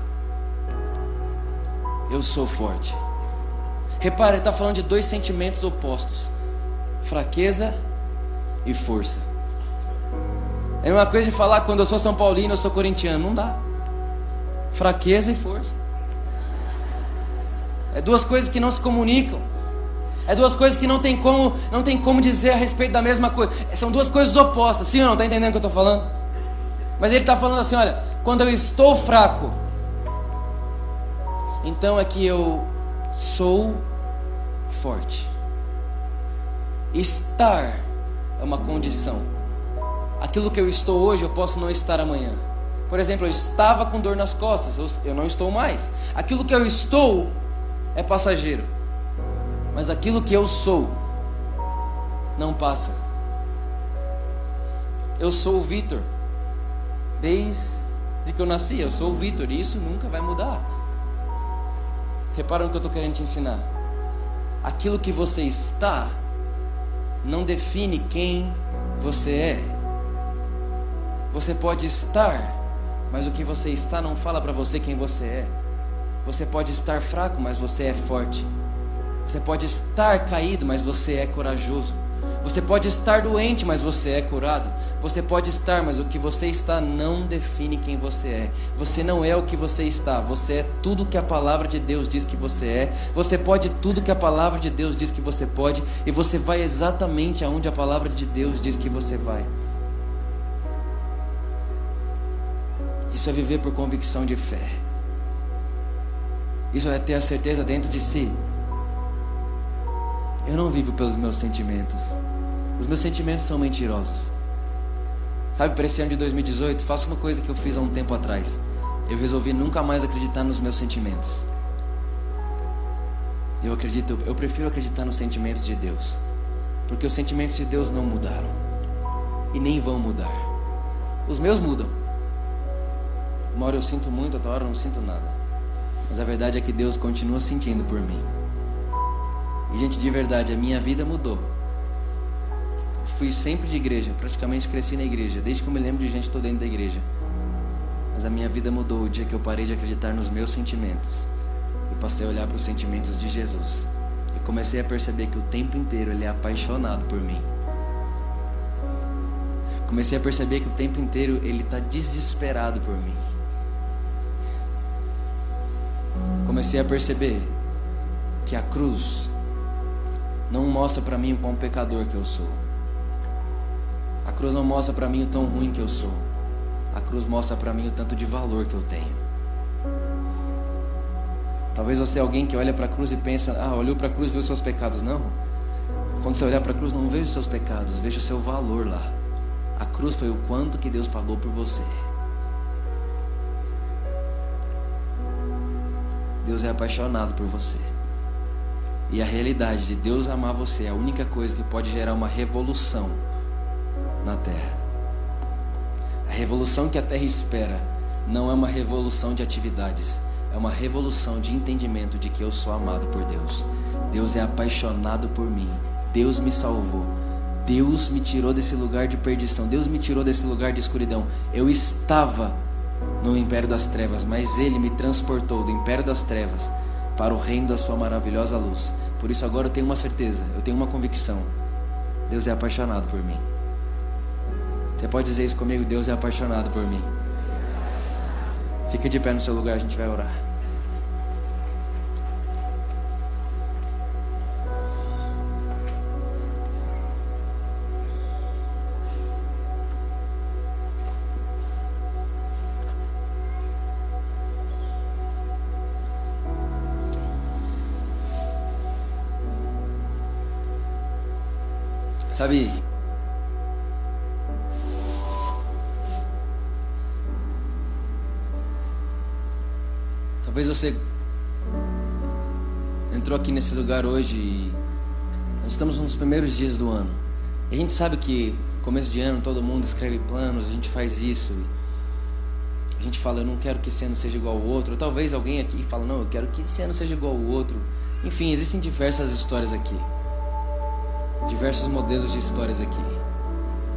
eu sou forte. Repara, ele está falando de dois sentimentos opostos: fraqueza e força. É uma coisa de falar quando eu sou São Paulino, eu sou corintiano. Não dá. Fraqueza e força. É duas coisas que não se comunicam. É duas coisas que não tem como, não tem como dizer a respeito da mesma coisa. São duas coisas opostas. Sim ou não? Está entendendo o que eu estou falando? Mas ele está falando assim: olha, quando eu estou fraco, então é que eu sou forte. Estar é uma condição. Aquilo que eu estou hoje, eu posso não estar amanhã. Por exemplo, eu estava com dor nas costas, eu, não estou mais. Aquilo que eu estou é passageiro. Mas aquilo que eu sou não passa. Eu sou o Vitor. Desde que eu nasci, eu sou o Vitor. E isso nunca vai mudar. Repara no que eu estou querendo te ensinar. Aquilo que você está não define quem você é. Você pode estar, mas o que você está não fala para você quem você é. Você pode estar fraco, mas você é forte. Você pode estar caído, mas você é corajoso. Você pode estar doente, mas você é curado. Você pode estar, mas o que você está não define quem você é. Você não é o que você está. Você é tudo que a palavra de Deus diz que você é. Você pode tudo que a palavra de Deus diz que você pode. E você vai exatamente aonde a palavra de Deus diz que você vai. Isso é viver por convicção de fé. Isso é ter a certeza dentro de si. Eu não vivo pelos meus sentimentos. Os meus sentimentos são mentirosos. Sabe, para esse ano de 2018, faça uma coisa que eu fiz há um tempo atrás. Eu resolvi nunca mais acreditar nos meus sentimentos. Eu acredito, eu prefiro acreditar nos sentimentos de Deus. Porque os sentimentos de Deus não mudaram. E nem vão mudar. Os meus mudam. Uma hora eu sinto muito, outra hora eu não sinto nada. Mas a verdade é que Deus continua sentindo por mim. E, gente, de verdade, a minha vida mudou. fui sempre de igreja, praticamente cresci na igreja. Desde que eu me lembro de gente, estou dentro da igreja. Mas a minha vida mudou o dia que eu parei de acreditar nos meus sentimentos. E passei a olhar para os sentimentos de Jesus. E comecei a perceber que o tempo inteiro Ele é apaixonado por mim. Comecei a perceber que o tempo inteiro Ele está desesperado por mim. Comecei a perceber que a cruz não mostra para mim o quão pecador que eu sou. A cruz não mostra para mim o tão ruim que eu sou. A cruz mostra para mim o tanto de valor que eu tenho. Talvez você é alguém que olha para a cruz e pensa: "Ah, olhou para a cruz viu seus pecados". Não. Quando você olhar para a cruz, não veja os seus pecados, veja o seu valor lá. A cruz foi o quanto que Deus pagou por você. Deus é apaixonado por você. E a realidade de Deus amar você é a única coisa que pode gerar uma revolução na terra. A revolução que a terra espera não é uma revolução de atividades, é uma revolução de entendimento de que eu sou amado por Deus. Deus é apaixonado por mim. Deus me salvou. Deus me tirou desse lugar de perdição. Deus me tirou desse lugar de escuridão. Eu estava no império das trevas, mas Ele me transportou do império das trevas para o reino da sua maravilhosa luz. Por isso agora eu tenho uma certeza, eu tenho uma convicção. Deus é apaixonado por mim. Você pode dizer isso comigo? Deus é apaixonado por mim. Fica de pé no seu lugar, a gente vai orar. Sabe? Talvez você entrou aqui nesse lugar hoje e nós estamos nos primeiros dias do ano. E a gente sabe que começo de ano todo mundo escreve planos, a gente faz isso. A gente fala, eu não quero que esse ano seja igual ao outro. Ou talvez alguém aqui fala, não, eu quero que esse ano seja igual ao outro. Enfim, existem diversas histórias aqui diversos modelos de histórias aqui.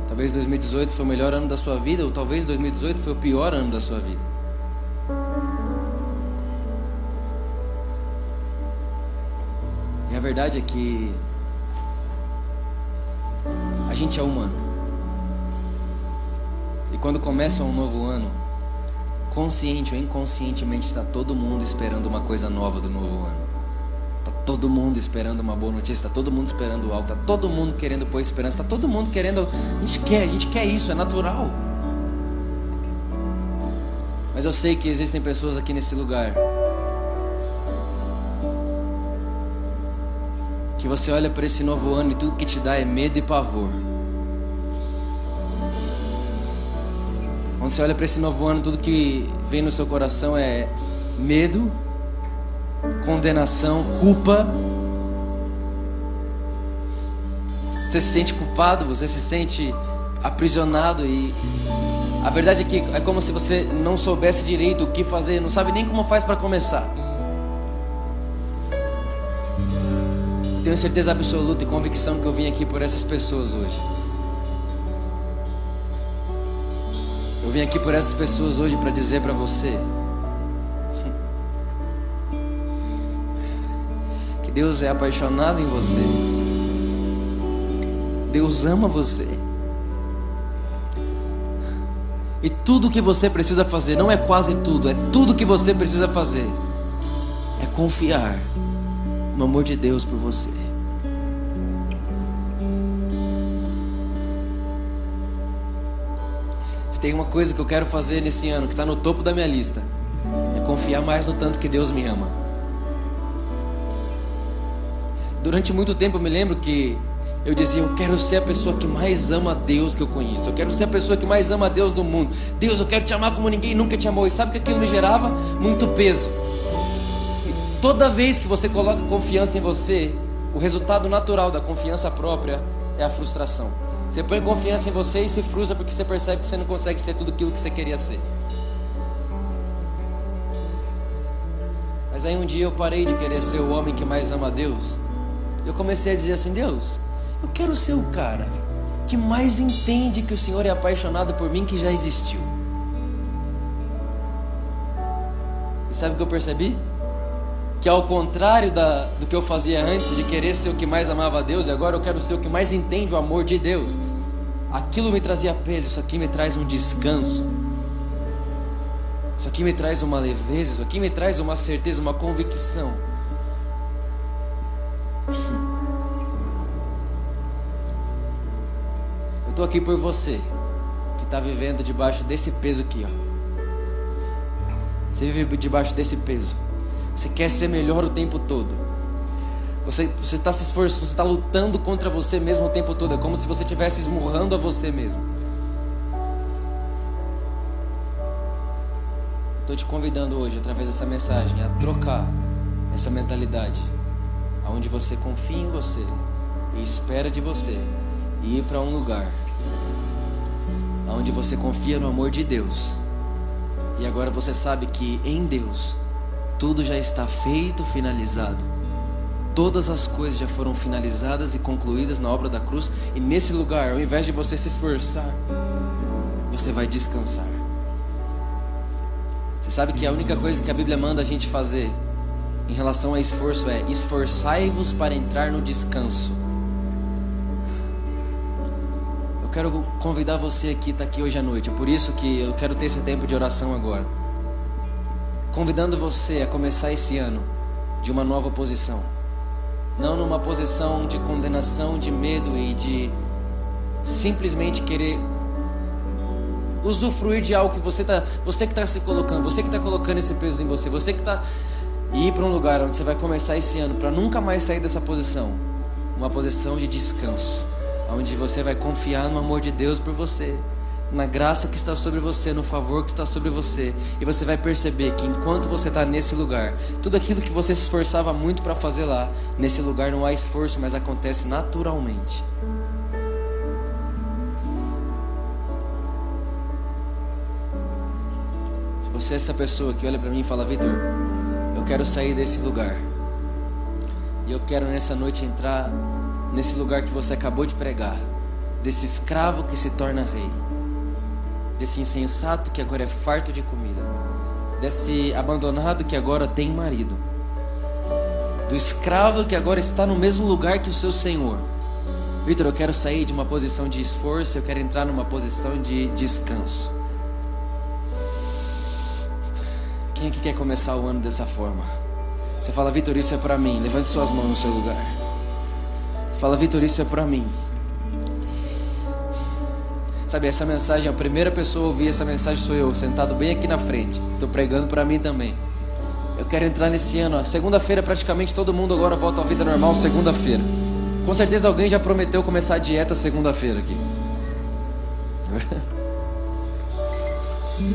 Talvez 2018 foi o melhor ano da sua vida, ou talvez 2018 foi o pior ano da sua vida. E a verdade é que a gente é humano. E quando começa um novo ano, consciente ou inconscientemente está todo mundo esperando uma coisa nova do novo ano todo mundo esperando uma boa notícia, está todo mundo esperando algo, está todo mundo querendo pôr esperança, está todo mundo querendo. A gente quer, a gente quer isso, é natural. Mas eu sei que existem pessoas aqui nesse lugar que você olha para esse novo ano e tudo que te dá é medo e pavor. Quando você olha para esse novo ano, tudo que vem no seu coração é medo condenação, culpa. Você se sente culpado, você se sente aprisionado e a verdade é que é como se você não soubesse direito o que fazer, não sabe nem como faz para começar. Eu tenho certeza absoluta e convicção que eu vim aqui por essas pessoas hoje. Eu vim aqui por essas pessoas hoje para dizer para você Deus é apaixonado em você. Deus ama você. E tudo que você precisa fazer, não é quase tudo, é tudo que você precisa fazer, é confiar no amor de Deus por você. tem uma coisa que eu quero fazer nesse ano, que está no topo da minha lista, é confiar mais no tanto que Deus me ama. Durante muito tempo eu me lembro que eu dizia, eu quero ser a pessoa que mais ama a Deus que eu conheço. Eu quero ser a pessoa que mais ama a Deus do mundo. Deus, eu quero te amar como ninguém nunca te amou. E sabe que aquilo me gerava? Muito peso. E toda vez que você coloca confiança em você, o resultado natural da confiança própria é a frustração. Você põe confiança em você e se frustra porque você percebe que você não consegue ser tudo aquilo que você queria ser. Mas aí um dia eu parei de querer ser o homem que mais ama a Deus. Eu comecei a dizer assim: Deus, eu quero ser o cara que mais entende que o Senhor é apaixonado por mim que já existiu. E sabe o que eu percebi? Que ao contrário da, do que eu fazia antes de querer ser o que mais amava a Deus, e agora eu quero ser o que mais entende o amor de Deus. Aquilo me trazia peso, isso aqui me traz um descanso. Isso aqui me traz uma leveza, isso aqui me traz uma certeza, uma convicção. Eu estou aqui por você que está vivendo debaixo desse peso aqui, ó. Você vive debaixo desse peso. Você quer ser melhor o tempo todo. Você está se esforçando, você está lutando contra você mesmo o tempo todo. É como se você estivesse esmurrando a você mesmo. Estou te convidando hoje, através dessa mensagem, a trocar essa mentalidade, aonde você confia em você e espera de você e ir para um lugar onde você confia no amor de Deus. E agora você sabe que em Deus tudo já está feito, finalizado. Todas as coisas já foram finalizadas e concluídas na obra da cruz, e nesse lugar, ao invés de você se esforçar, você vai descansar. Você sabe que a única coisa que a Bíblia manda a gente fazer em relação a esforço é: esforçai-vos para entrar no descanso quero convidar você aqui, está aqui hoje à noite. É por isso que eu quero ter esse tempo de oração agora. Convidando você a começar esse ano de uma nova posição. Não numa posição de condenação, de medo e de simplesmente querer usufruir de algo que você está, você que está se colocando, você que está colocando esse peso em você, você que está e ir para um lugar onde você vai começar esse ano para nunca mais sair dessa posição, uma posição de descanso onde você vai confiar no amor de Deus por você, na graça que está sobre você, no favor que está sobre você, e você vai perceber que enquanto você está nesse lugar, tudo aquilo que você se esforçava muito para fazer lá, nesse lugar não há esforço, mas acontece naturalmente. Se você é essa pessoa que olha para mim e fala, Vitor, eu quero sair desse lugar. E eu quero nessa noite entrar nesse lugar que você acabou de pregar, desse escravo que se torna rei, desse insensato que agora é farto de comida, desse abandonado que agora tem marido, do escravo que agora está no mesmo lugar que o seu senhor. Vitor, eu quero sair de uma posição de esforço, eu quero entrar numa posição de descanso. Quem é que quer começar o ano dessa forma? Você fala, Vitor, isso é para mim. Levante suas mãos no seu lugar. Fala, Vitor, isso é para mim. Sabe, essa mensagem, a primeira pessoa a ouvir essa mensagem sou eu, sentado bem aqui na frente. Estou pregando para mim também. Eu quero entrar nesse ano. Segunda-feira, praticamente todo mundo agora volta à vida normal. Segunda-feira. Com certeza alguém já prometeu começar a dieta segunda-feira aqui.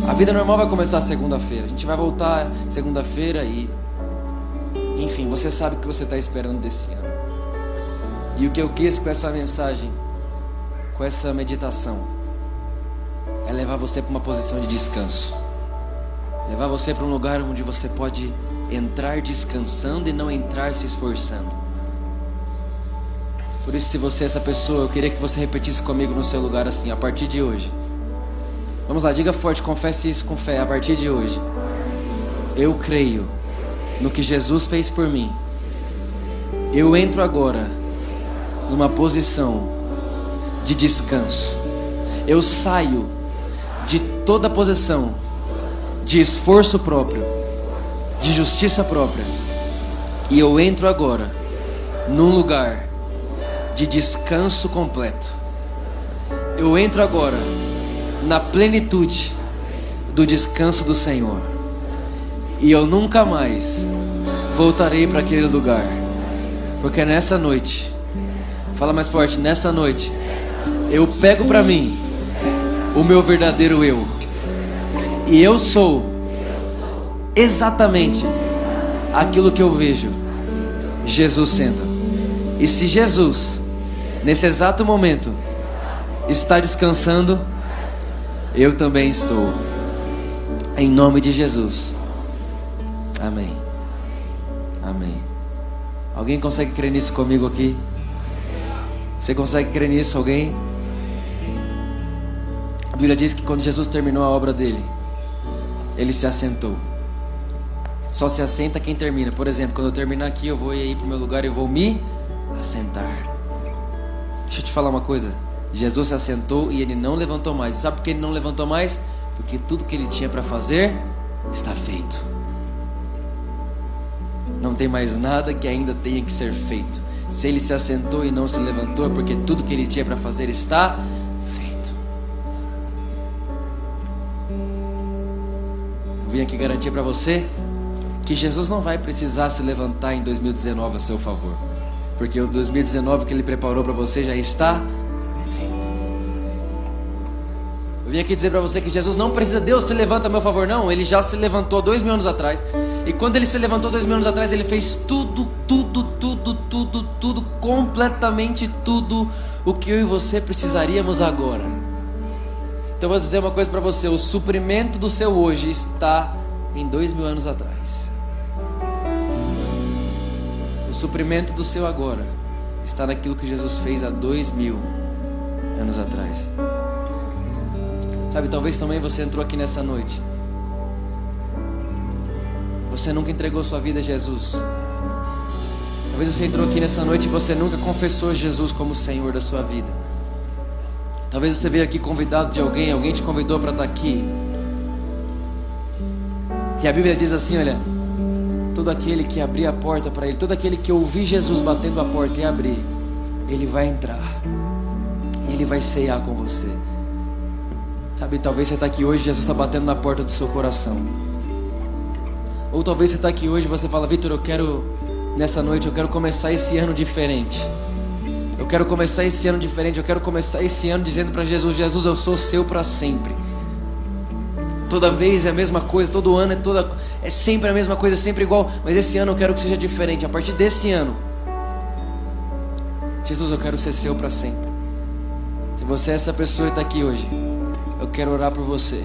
A vida normal vai começar segunda-feira. A gente vai voltar segunda-feira e. Enfim, você sabe o que você está esperando desse ano. E o que eu quis com essa mensagem, com essa meditação, é levar você para uma posição de descanso. Levar você para um lugar onde você pode entrar descansando e não entrar se esforçando. Por isso, se você é essa pessoa, eu queria que você repetisse comigo no seu lugar assim, a partir de hoje. Vamos lá, diga forte, confesse isso com fé. A partir de hoje, eu creio no que Jesus fez por mim. Eu entro agora numa posição de descanso. Eu saio de toda posição de esforço próprio, de justiça própria, e eu entro agora num lugar de descanso completo. Eu entro agora na plenitude do descanso do Senhor. E eu nunca mais voltarei para aquele lugar. Porque nessa noite, fala mais forte, nessa noite, eu pego para mim o meu verdadeiro eu. E eu sou exatamente aquilo que eu vejo Jesus sendo. E se Jesus, nesse exato momento, está descansando, eu também estou. Em nome de Jesus. Amém. Amém. Alguém consegue crer nisso comigo aqui? Você consegue crer nisso? Alguém? A Bíblia diz que quando Jesus terminou a obra dele, ele se assentou. Só se assenta quem termina. Por exemplo, quando eu terminar aqui, eu vou ir para o meu lugar e vou me assentar. Deixa eu te falar uma coisa. Jesus se assentou e ele não levantou mais. Sabe por que ele não levantou mais? Porque tudo que ele tinha para fazer está feito. Não tem mais nada que ainda tenha que ser feito. Se ele se assentou e não se levantou, é porque tudo que ele tinha para fazer está feito. Eu vim aqui garantir para você que Jesus não vai precisar se levantar em 2019 a seu favor, porque o 2019 que ele preparou para você já está Eu vim aqui dizer para você que Jesus não precisa, Deus se levanta a meu favor, não. Ele já se levantou dois mil anos atrás. E quando ele se levantou dois mil anos atrás, ele fez tudo, tudo, tudo, tudo, tudo, completamente tudo o que eu e você precisaríamos agora. Então eu vou dizer uma coisa para você: o suprimento do seu hoje está em dois mil anos atrás. O suprimento do seu agora está naquilo que Jesus fez há dois mil anos atrás. Sabe, talvez também você entrou aqui nessa noite. Você nunca entregou sua vida a Jesus. Talvez você entrou aqui nessa noite e você nunca confessou Jesus como Senhor da sua vida. Talvez você veio aqui convidado de alguém, alguém te convidou para estar aqui. E a Bíblia diz assim: olha, todo aquele que abrir a porta para ele, todo aquele que ouvir Jesus batendo a porta e abrir, ele vai entrar. Ele vai ceiar com você. Sabe, talvez você está aqui hoje, Jesus está batendo na porta do seu coração. Ou talvez você está aqui hoje e você fala, Vitor, eu quero, nessa noite, eu quero começar esse ano diferente. Eu quero começar esse ano diferente. Eu quero começar esse ano dizendo para Jesus: Jesus, eu sou seu para sempre. Toda vez é a mesma coisa, todo ano é toda é sempre a mesma coisa, é sempre igual, mas esse ano eu quero que seja diferente. A partir desse ano, Jesus, eu quero ser seu para sempre. Se você é essa pessoa e está aqui hoje, eu quero orar por você.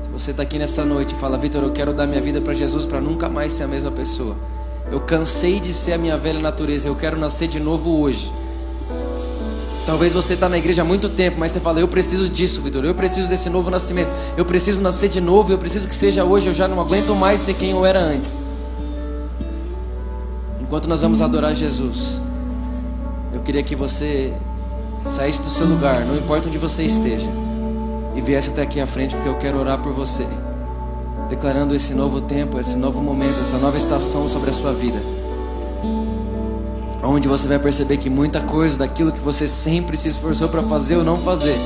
Se você está aqui nessa noite e fala, Vitor, eu quero dar minha vida para Jesus para nunca mais ser a mesma pessoa. Eu cansei de ser a minha velha natureza, eu quero nascer de novo hoje. Talvez você está na igreja há muito tempo, mas você fala, eu preciso disso, Vitor, eu preciso desse novo nascimento, eu preciso nascer de novo, eu preciso que seja hoje, eu já não aguento mais ser quem eu era antes. Enquanto nós vamos adorar Jesus, eu queria que você saísse do seu lugar, não importa onde você esteja e viesse até aqui à frente, porque eu quero orar por você, declarando esse novo tempo, esse novo momento, essa nova estação sobre a sua vida. Onde você vai perceber que muita coisa daquilo que você sempre se esforçou para fazer ou não fazer,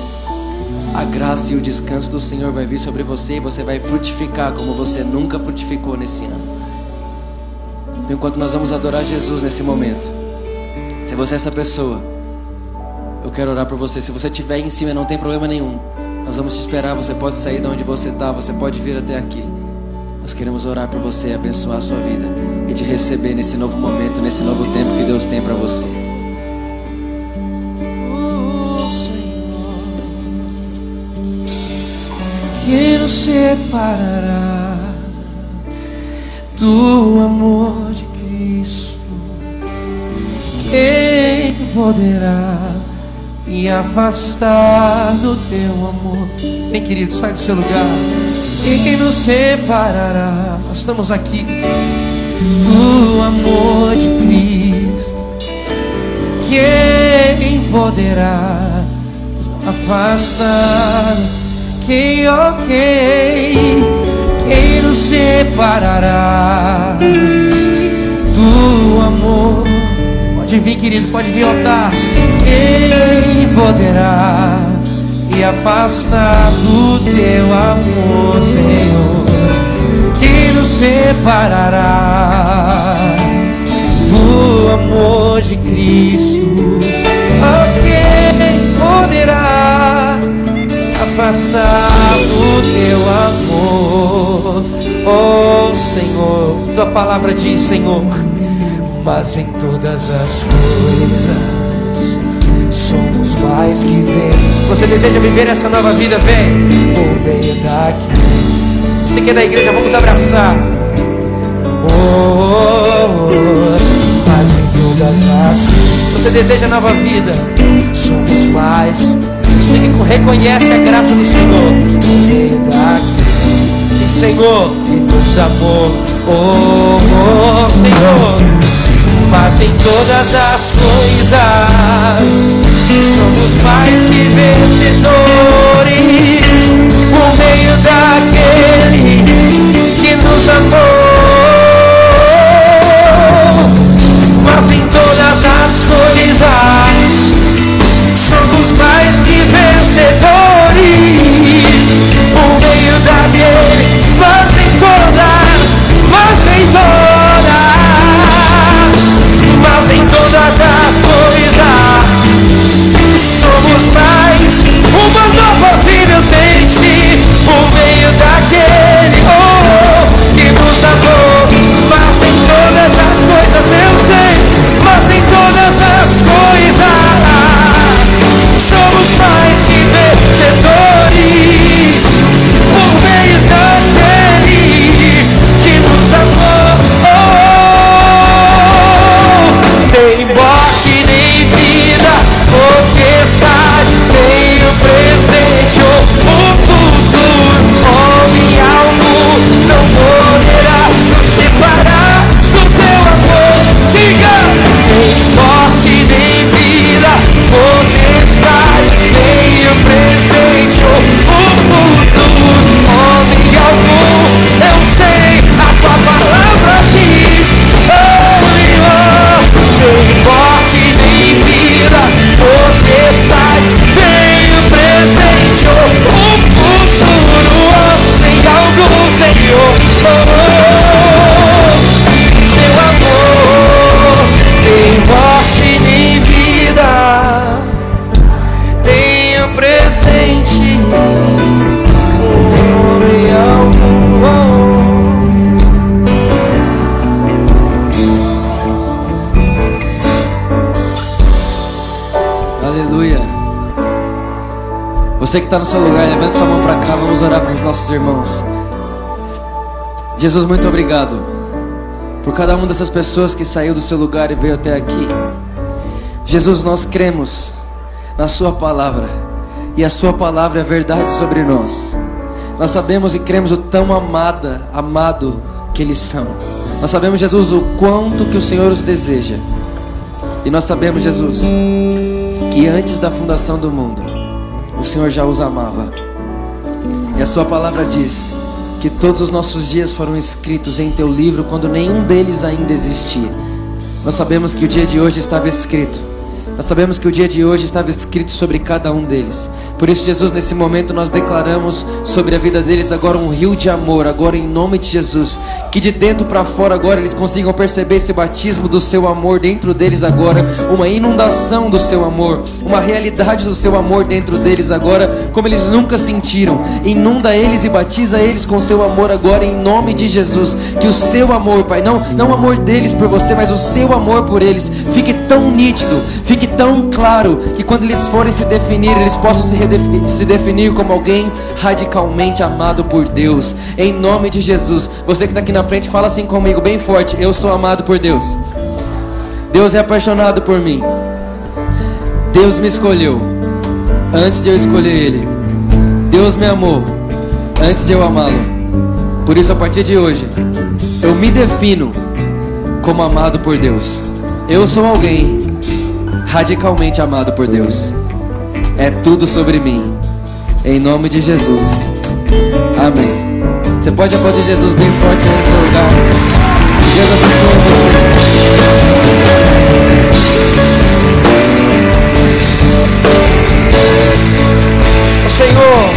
a graça e o descanso do Senhor vai vir sobre você e você vai frutificar como você nunca frutificou nesse ano. Então, enquanto nós vamos adorar Jesus nesse momento, se você é essa pessoa, eu quero orar por você. Se você estiver em cima, não tem problema nenhum. Nós vamos te esperar. Você pode sair de onde você está, você pode vir até aqui. Nós queremos orar por você, abençoar a sua vida e te receber nesse novo momento, nesse novo tempo que Deus tem para você. Oh, Senhor, que nos separará do amor de Cristo? Quem poderá? Me afastar do teu amor. Vem, querido, sai do seu lugar. Quem nos separará? Nós estamos aqui do amor de Cristo. Quem poderá afastar? Quem, quem, quem nos separará Pode vir, querido, pode vir, altar. Quem poderá e afastar do teu amor, Senhor, que nos separará do amor de Cristo. Quem poderá afastar do teu amor? Oh Senhor, tua palavra diz, Senhor, mas em todas as coisas somos mais que vencedores. Você deseja viver essa nova vida? Vem por meio daqui. Você que é da igreja, vamos abraçar. Oh, oh, oh, mas em todas as coisas. Você deseja nova vida? Somos mais. Você que reconhece a graça do Senhor por meio daqui. Senhor, e nos amou. Oh, oh, Senhor fazem todas as coisas. Somos mais que vencedores por meio daquele que nos amou. Fazem todas as coisas. Somos mais que vencedores por meio daquele. Fazem todas, fazem todas Você que está no seu lugar, levanta sua mão para cá, vamos orar para os nossos irmãos. Jesus, muito obrigado por cada uma dessas pessoas que saiu do seu lugar e veio até aqui. Jesus, nós cremos na Sua palavra e a Sua palavra é verdade sobre nós. Nós sabemos e cremos o tão amada, amado que eles são. Nós sabemos, Jesus, o quanto que o Senhor os deseja. E nós sabemos, Jesus, que antes da fundação do mundo, o Senhor já os amava. E a Sua palavra diz que todos os nossos dias foram escritos em Teu livro quando nenhum deles ainda existia. Nós sabemos que o dia de hoje estava escrito nós sabemos que o dia de hoje estava escrito sobre cada um deles. Por isso, Jesus, nesse momento nós declaramos sobre a vida deles agora um rio de amor, agora em nome de Jesus, que de dentro para fora agora eles consigam perceber esse batismo do seu amor dentro deles agora, uma inundação do seu amor, uma realidade do seu amor dentro deles agora, como eles nunca sentiram. Inunda eles e batiza eles com seu amor agora em nome de Jesus. Que o seu amor, Pai, não não o amor deles por você, mas o seu amor por eles fique tão nítido, fique tão claro que quando eles forem se definir, eles possam se, se definir como alguém radicalmente amado por Deus. Em nome de Jesus. Você que está aqui na frente, fala assim comigo, bem forte: Eu sou amado por Deus. Deus é apaixonado por mim. Deus me escolheu antes de eu escolher Ele. Deus me amou antes de eu amá-lo. Por isso, a partir de hoje, eu me defino como amado por Deus. Eu sou alguém radicalmente amado por Deus é tudo sobre mim. Em nome de Jesus. Amém. Você pode aplaudir Jesus bem forte aí no seu lugar. Deus abençoe é você. Senhor,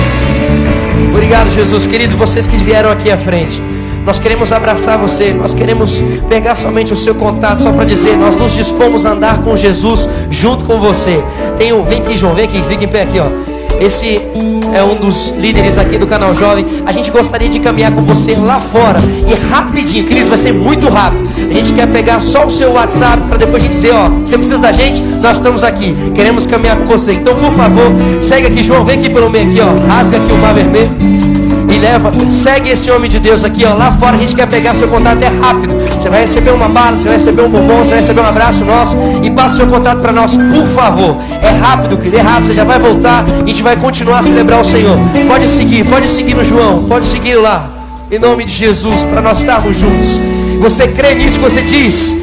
obrigado Jesus, querido, vocês que vieram aqui à frente. Nós queremos abraçar você, nós queremos pegar somente o seu contato só para dizer, nós nos dispomos a andar com Jesus junto com você. Tem um, vem aqui, João, vem aqui, fica em pé aqui, ó. Esse é um dos líderes aqui do canal Jovem. A gente gostaria de caminhar com você lá fora e rapidinho, Cris, vai ser muito rápido. A gente quer pegar só o seu WhatsApp para depois a gente dizer, ó, você precisa da gente? Nós estamos aqui. Queremos caminhar com você. Então, por favor, segue aqui, João, vem aqui pelo meio aqui, ó. Rasga aqui o mar vermelho e leva, segue esse homem de Deus aqui, ó. Lá fora a gente quer pegar seu contato, é rápido. Você vai receber uma bala, você vai receber um bombom, você vai receber um abraço nosso e passa seu contato para nós, por favor. É rápido, querido, é rápido, você já vai voltar e a gente vai continuar a celebrar o Senhor. Pode seguir, pode seguir no João, pode seguir lá. Em nome de Jesus, para nós estarmos juntos. Você crê nisso que você diz?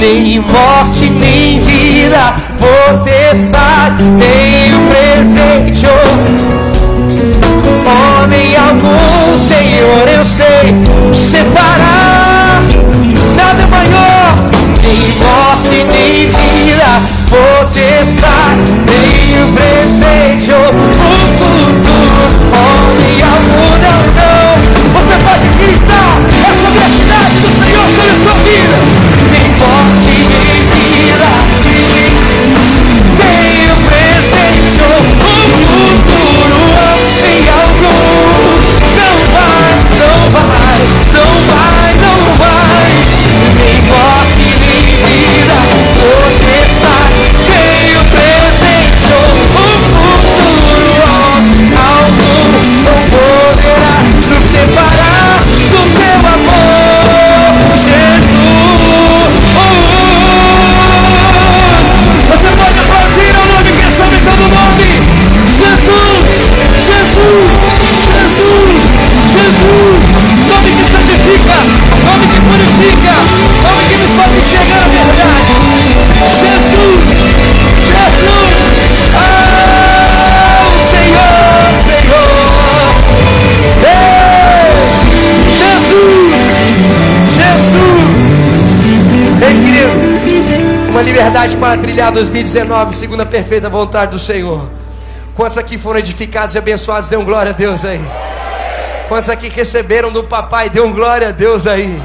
Nem morte, nem vida, potestade, nem o presente. Oh homem algum, Senhor, eu sei separar. Nada maior, nem morte, nem vida, potestade, nem o presente ou o futuro. Homem algum, não, não. Para trilhar 2019, segundo a perfeita vontade do Senhor. Quantos aqui foram edificados e abençoados? Dêem glória a Deus aí. Quantos aqui receberam do papai? Dêem glória a Deus aí.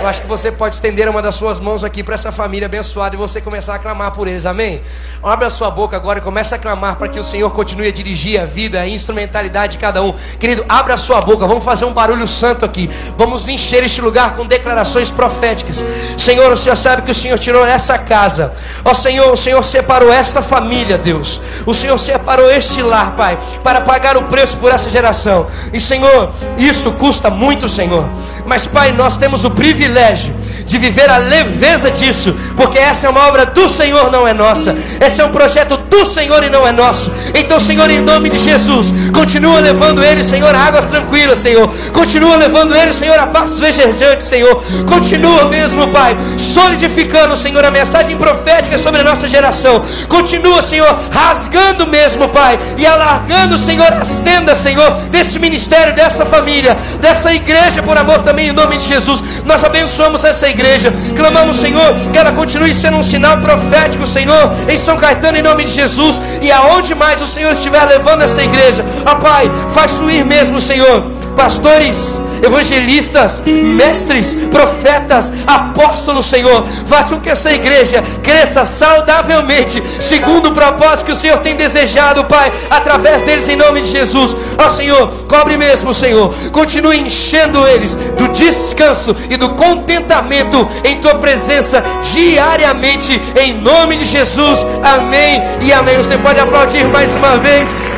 Eu acho que você pode estender uma das suas mãos aqui para essa família abençoada e você começar a clamar por eles, amém? Abre a sua boca agora e comece a clamar para que o Senhor continue a dirigir a vida, a instrumentalidade de cada um. Querido, abra a sua boca, vamos fazer um barulho santo aqui. Vamos encher este lugar com declarações proféticas. Senhor, o Senhor sabe que o Senhor tirou essa casa. Ó Senhor, o Senhor separou esta família, Deus. O Senhor separou este lar, Pai, para pagar o preço por essa geração. E Senhor, isso custa muito, Senhor. Mas, Pai, nós temos o privilégio de viver a leveza disso, porque essa é uma obra do Senhor, não é nossa. Esse é um projeto do Senhor e não é nosso. Então, Senhor, em nome de Jesus, continua levando ele, Senhor, a águas tranquilas, Senhor. Continua levando ele, Senhor, a passos vejejantes, Senhor. Continua mesmo, Pai, solidificando, Senhor, a mensagem profética sobre a nossa geração. Continua, Senhor, rasgando mesmo, Pai, e alargando, Senhor, as tendas, Senhor, desse ministério, dessa família, dessa igreja, por amor também, em nome de Jesus. Nós abençoamos essa igreja igreja. Clamamos, Senhor, que ela continue sendo um sinal profético, Senhor, em São Caetano, em nome de Jesus. E aonde mais o Senhor estiver levando essa igreja, ó Pai, faz fluir mesmo, Senhor pastores, evangelistas, mestres, profetas, apóstolos, Senhor. Faz com que essa igreja cresça saudavelmente, segundo o propósito que o Senhor tem desejado, Pai, através deles, em nome de Jesus. Ó Senhor, cobre mesmo, Senhor. Continue enchendo eles do descanso e do contentamento em tua presença diariamente, em nome de Jesus. Amém e amém. Você pode aplaudir mais uma vez.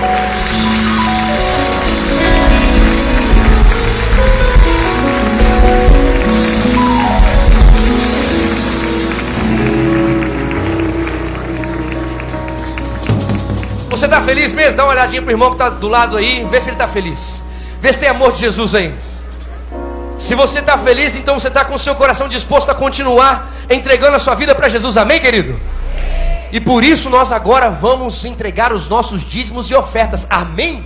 Você está feliz mesmo? Dá uma olhadinha para o irmão que está do lado aí, vê se ele está feliz. Vê se tem amor de Jesus aí. Se você está feliz, então você está com o seu coração disposto a continuar entregando a sua vida para Jesus. Amém, querido? E por isso nós agora vamos entregar os nossos dízimos e ofertas. Amém?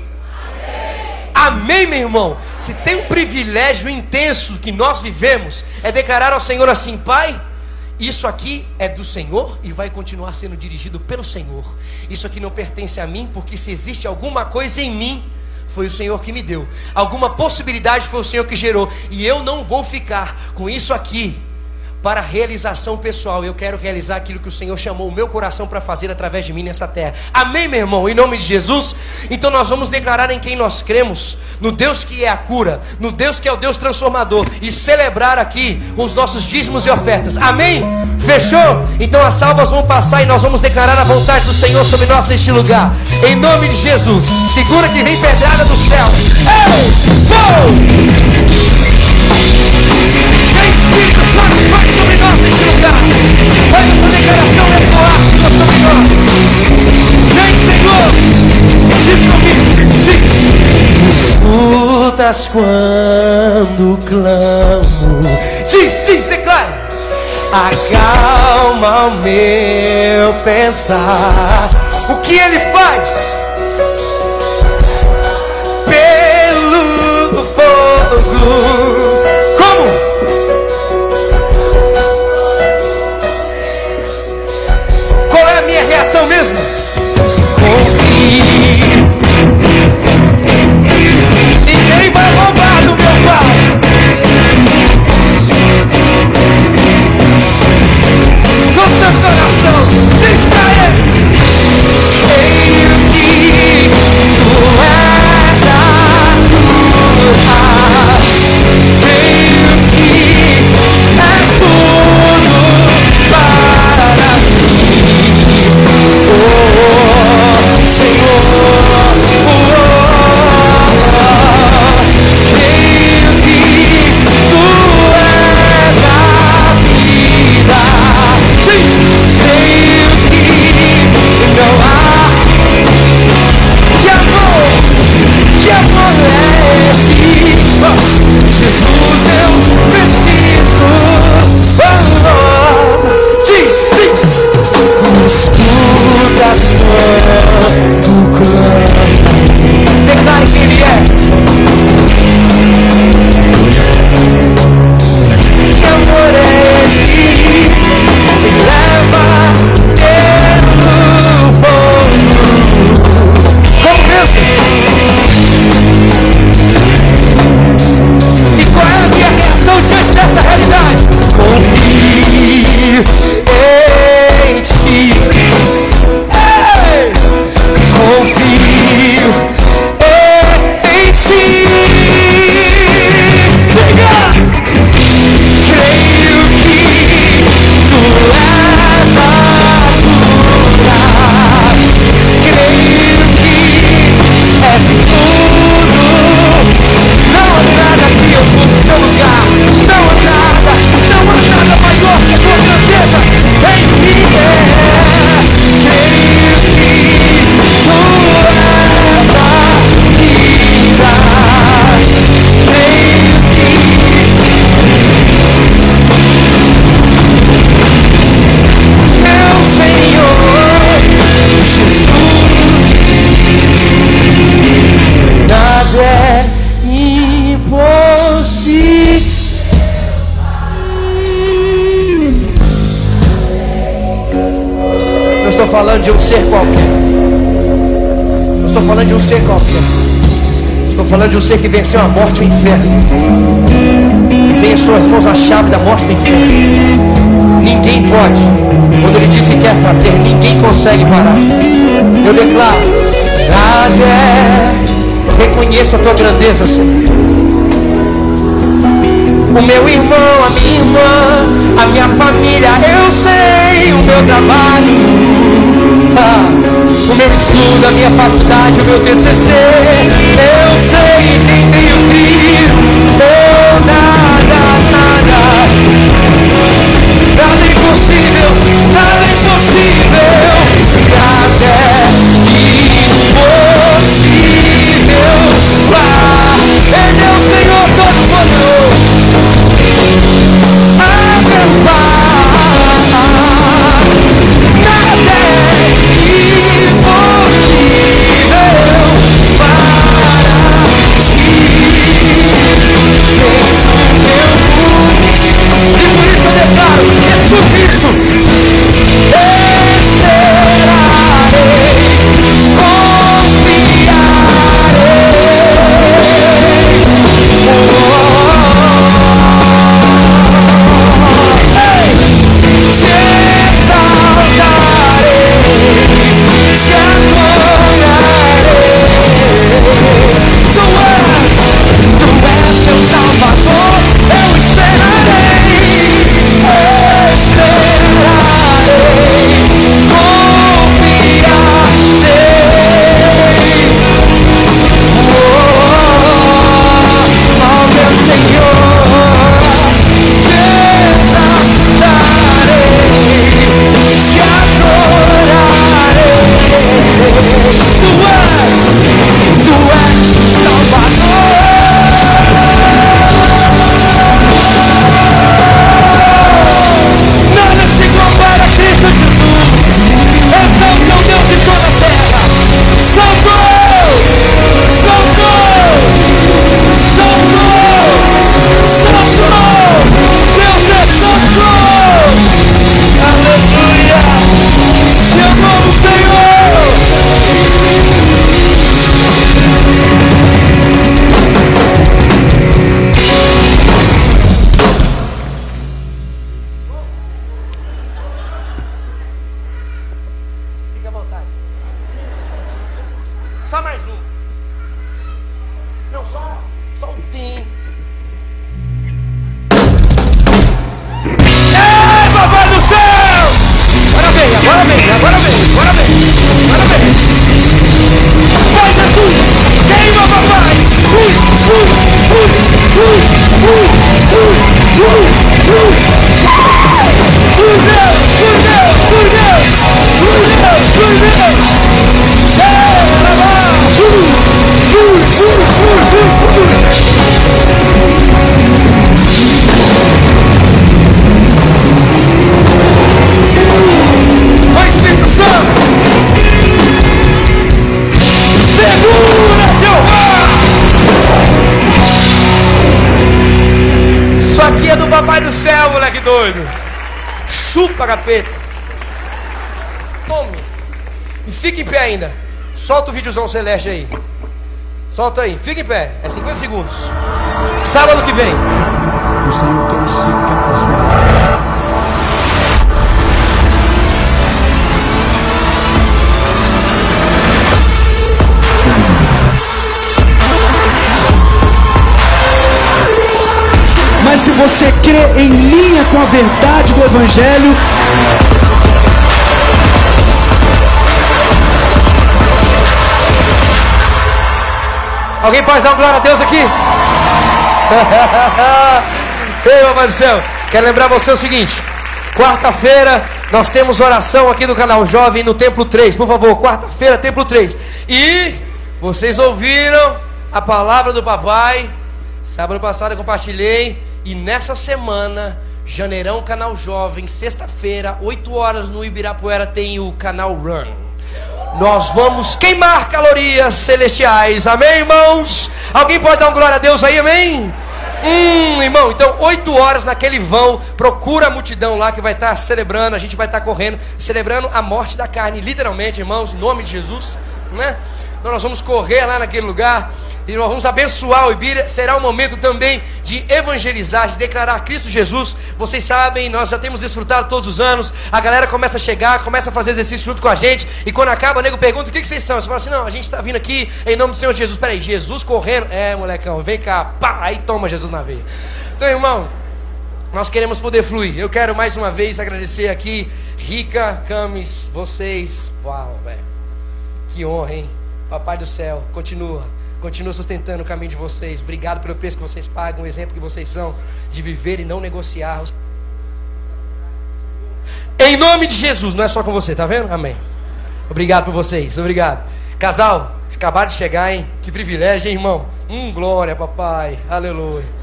Amém, meu irmão. Se tem um privilégio intenso que nós vivemos, é declarar ao Senhor assim: Pai. Isso aqui é do Senhor e vai continuar sendo dirigido pelo Senhor. Isso aqui não pertence a mim, porque se existe alguma coisa em mim foi o Senhor que me deu. Alguma possibilidade foi o Senhor que gerou. E eu não vou ficar com isso aqui para realização pessoal. Eu quero realizar aquilo que o Senhor chamou o meu coração para fazer através de mim nessa terra. Amém, meu irmão? Em nome de Jesus. Então nós vamos declarar em quem nós cremos, no Deus que é a cura, no Deus que é o Deus transformador e celebrar aqui os nossos dízimos e ofertas. Amém? Fechou? Então as salvas vão passar e nós vamos declarar a vontade do Senhor sobre nós neste lugar. Em nome de Jesus. Segura que vem pedrada do céu. Ei! Vou! Lugar. Faz essa declaração ecoar, Senhor, sobre nós. Vem, Senhor. Diz comigo, diz. Escutas quando clamo. Diz, diz, declara. Acalma o meu pensar. O que ele faz? Pelo fogo falando de um ser qualquer. Não estou falando de um ser qualquer. Estou falando de um ser que venceu a morte e o inferno. E tem em suas mãos a chave da morte e do inferno. Ninguém pode. Quando ele diz que quer fazer, ninguém consegue parar. Eu declaro, nada reconheço a tua grandeza, Senhor. O meu irmão, a minha irmã, a minha família, eu sei o meu trabalho o meu estudo, a minha faculdade, o meu TCC. Eu sei quem tenho crido. Oh, Solta o videozão celeste aí. Solta aí. Fica em pé. É 50 segundos. Sábado que vem. O Senhor quer esticar a sua Mas se você crê em linha com a verdade do Evangelho, Alguém pode dar um glória a Deus aqui? Ei, papai do céu, quero lembrar você o seguinte: quarta-feira nós temos oração aqui no canal Jovem no Templo 3. Por favor, quarta-feira, Templo 3. E vocês ouviram a palavra do papai. Sábado passado eu compartilhei. E nessa semana, Janeirão Canal Jovem, sexta-feira, 8 horas no Ibirapuera, tem o canal Run. Nós vamos queimar calorias celestiais. Amém, irmãos? Alguém pode dar um glória a Deus aí, amém? Hum, irmão, então 8 horas naquele vão, procura a multidão lá que vai estar celebrando, a gente vai estar correndo, celebrando a morte da carne, literalmente, irmãos, em nome de Jesus, né? Então nós vamos correr lá naquele lugar e nós vamos abençoar o Ibira. Será um momento também de evangelizar, de declarar Cristo Jesus. Vocês sabem, nós já temos desfrutado todos os anos. A galera começa a chegar, começa a fazer exercício junto com a gente. E quando acaba, o nego pergunta: o que, que vocês são? Você fala assim: não, a gente está vindo aqui em nome do Senhor Jesus. Peraí, Jesus correndo. É, molecão, vem cá, pá, aí toma Jesus na veia. Então, irmão, nós queremos poder fluir. Eu quero mais uma vez agradecer aqui, Rica, Camis, vocês. Uau, velho. Que honra, hein? Papai do céu, continua. Continua sustentando o caminho de vocês. Obrigado pelo preço que vocês pagam, o exemplo que vocês são de viver e não negociar. Em nome de Jesus, não é só com você, tá vendo? Amém. Obrigado por vocês, obrigado. Casal, acabaram de chegar, hein? Que privilégio, hein, irmão? Hum, glória, papai. Aleluia.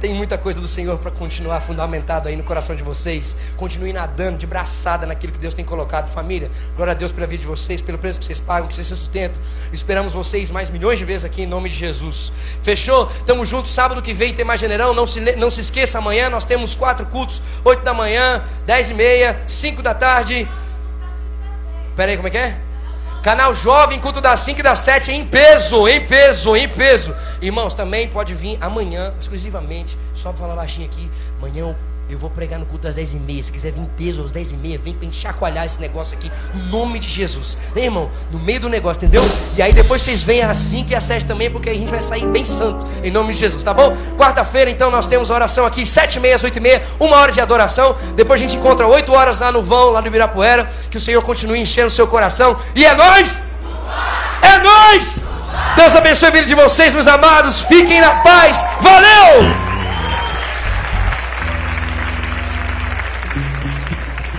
Tem muita coisa do Senhor para continuar fundamentado aí no coração de vocês. Continue nadando de braçada naquilo que Deus tem colocado. Família, glória a Deus pela vida de vocês, pelo preço que vocês pagam, que vocês se sustentam. Esperamos vocês mais milhões de vezes aqui em nome de Jesus. Fechou? Tamo juntos. Sábado que vem tem mais generão. Não se, não se esqueça, amanhã nós temos quatro cultos: 8 da manhã, 10 e meia, 5 da tarde. Pera aí, como é que é? Canal Jovem, culto das 5 e das 7 em peso, em peso, em peso. Irmãos, também pode vir amanhã, exclusivamente, só para falar baixinho aqui. Amanhã eu vou pregar no culto das 10 e meia. Se quiser vir em peso às 10 e meia, vem para chacoalhar esse negócio aqui, no nome de Jesus. Hein, irmão? No meio do negócio, entendeu? E aí depois vocês vêm às 5 e às 7 também, porque a gente vai sair bem santo, em nome de Jesus, tá bom? Quarta-feira, então, nós temos oração aqui, 7 e meia às 8 e meia, uma hora de adoração. Depois a gente encontra 8 horas lá no vão, lá no Ibirapuera. Que o Senhor continue enchendo o seu coração. E é nós! É nós! Deus abençoe a vida de vocês, meus amados. Fiquem na paz. Valeu!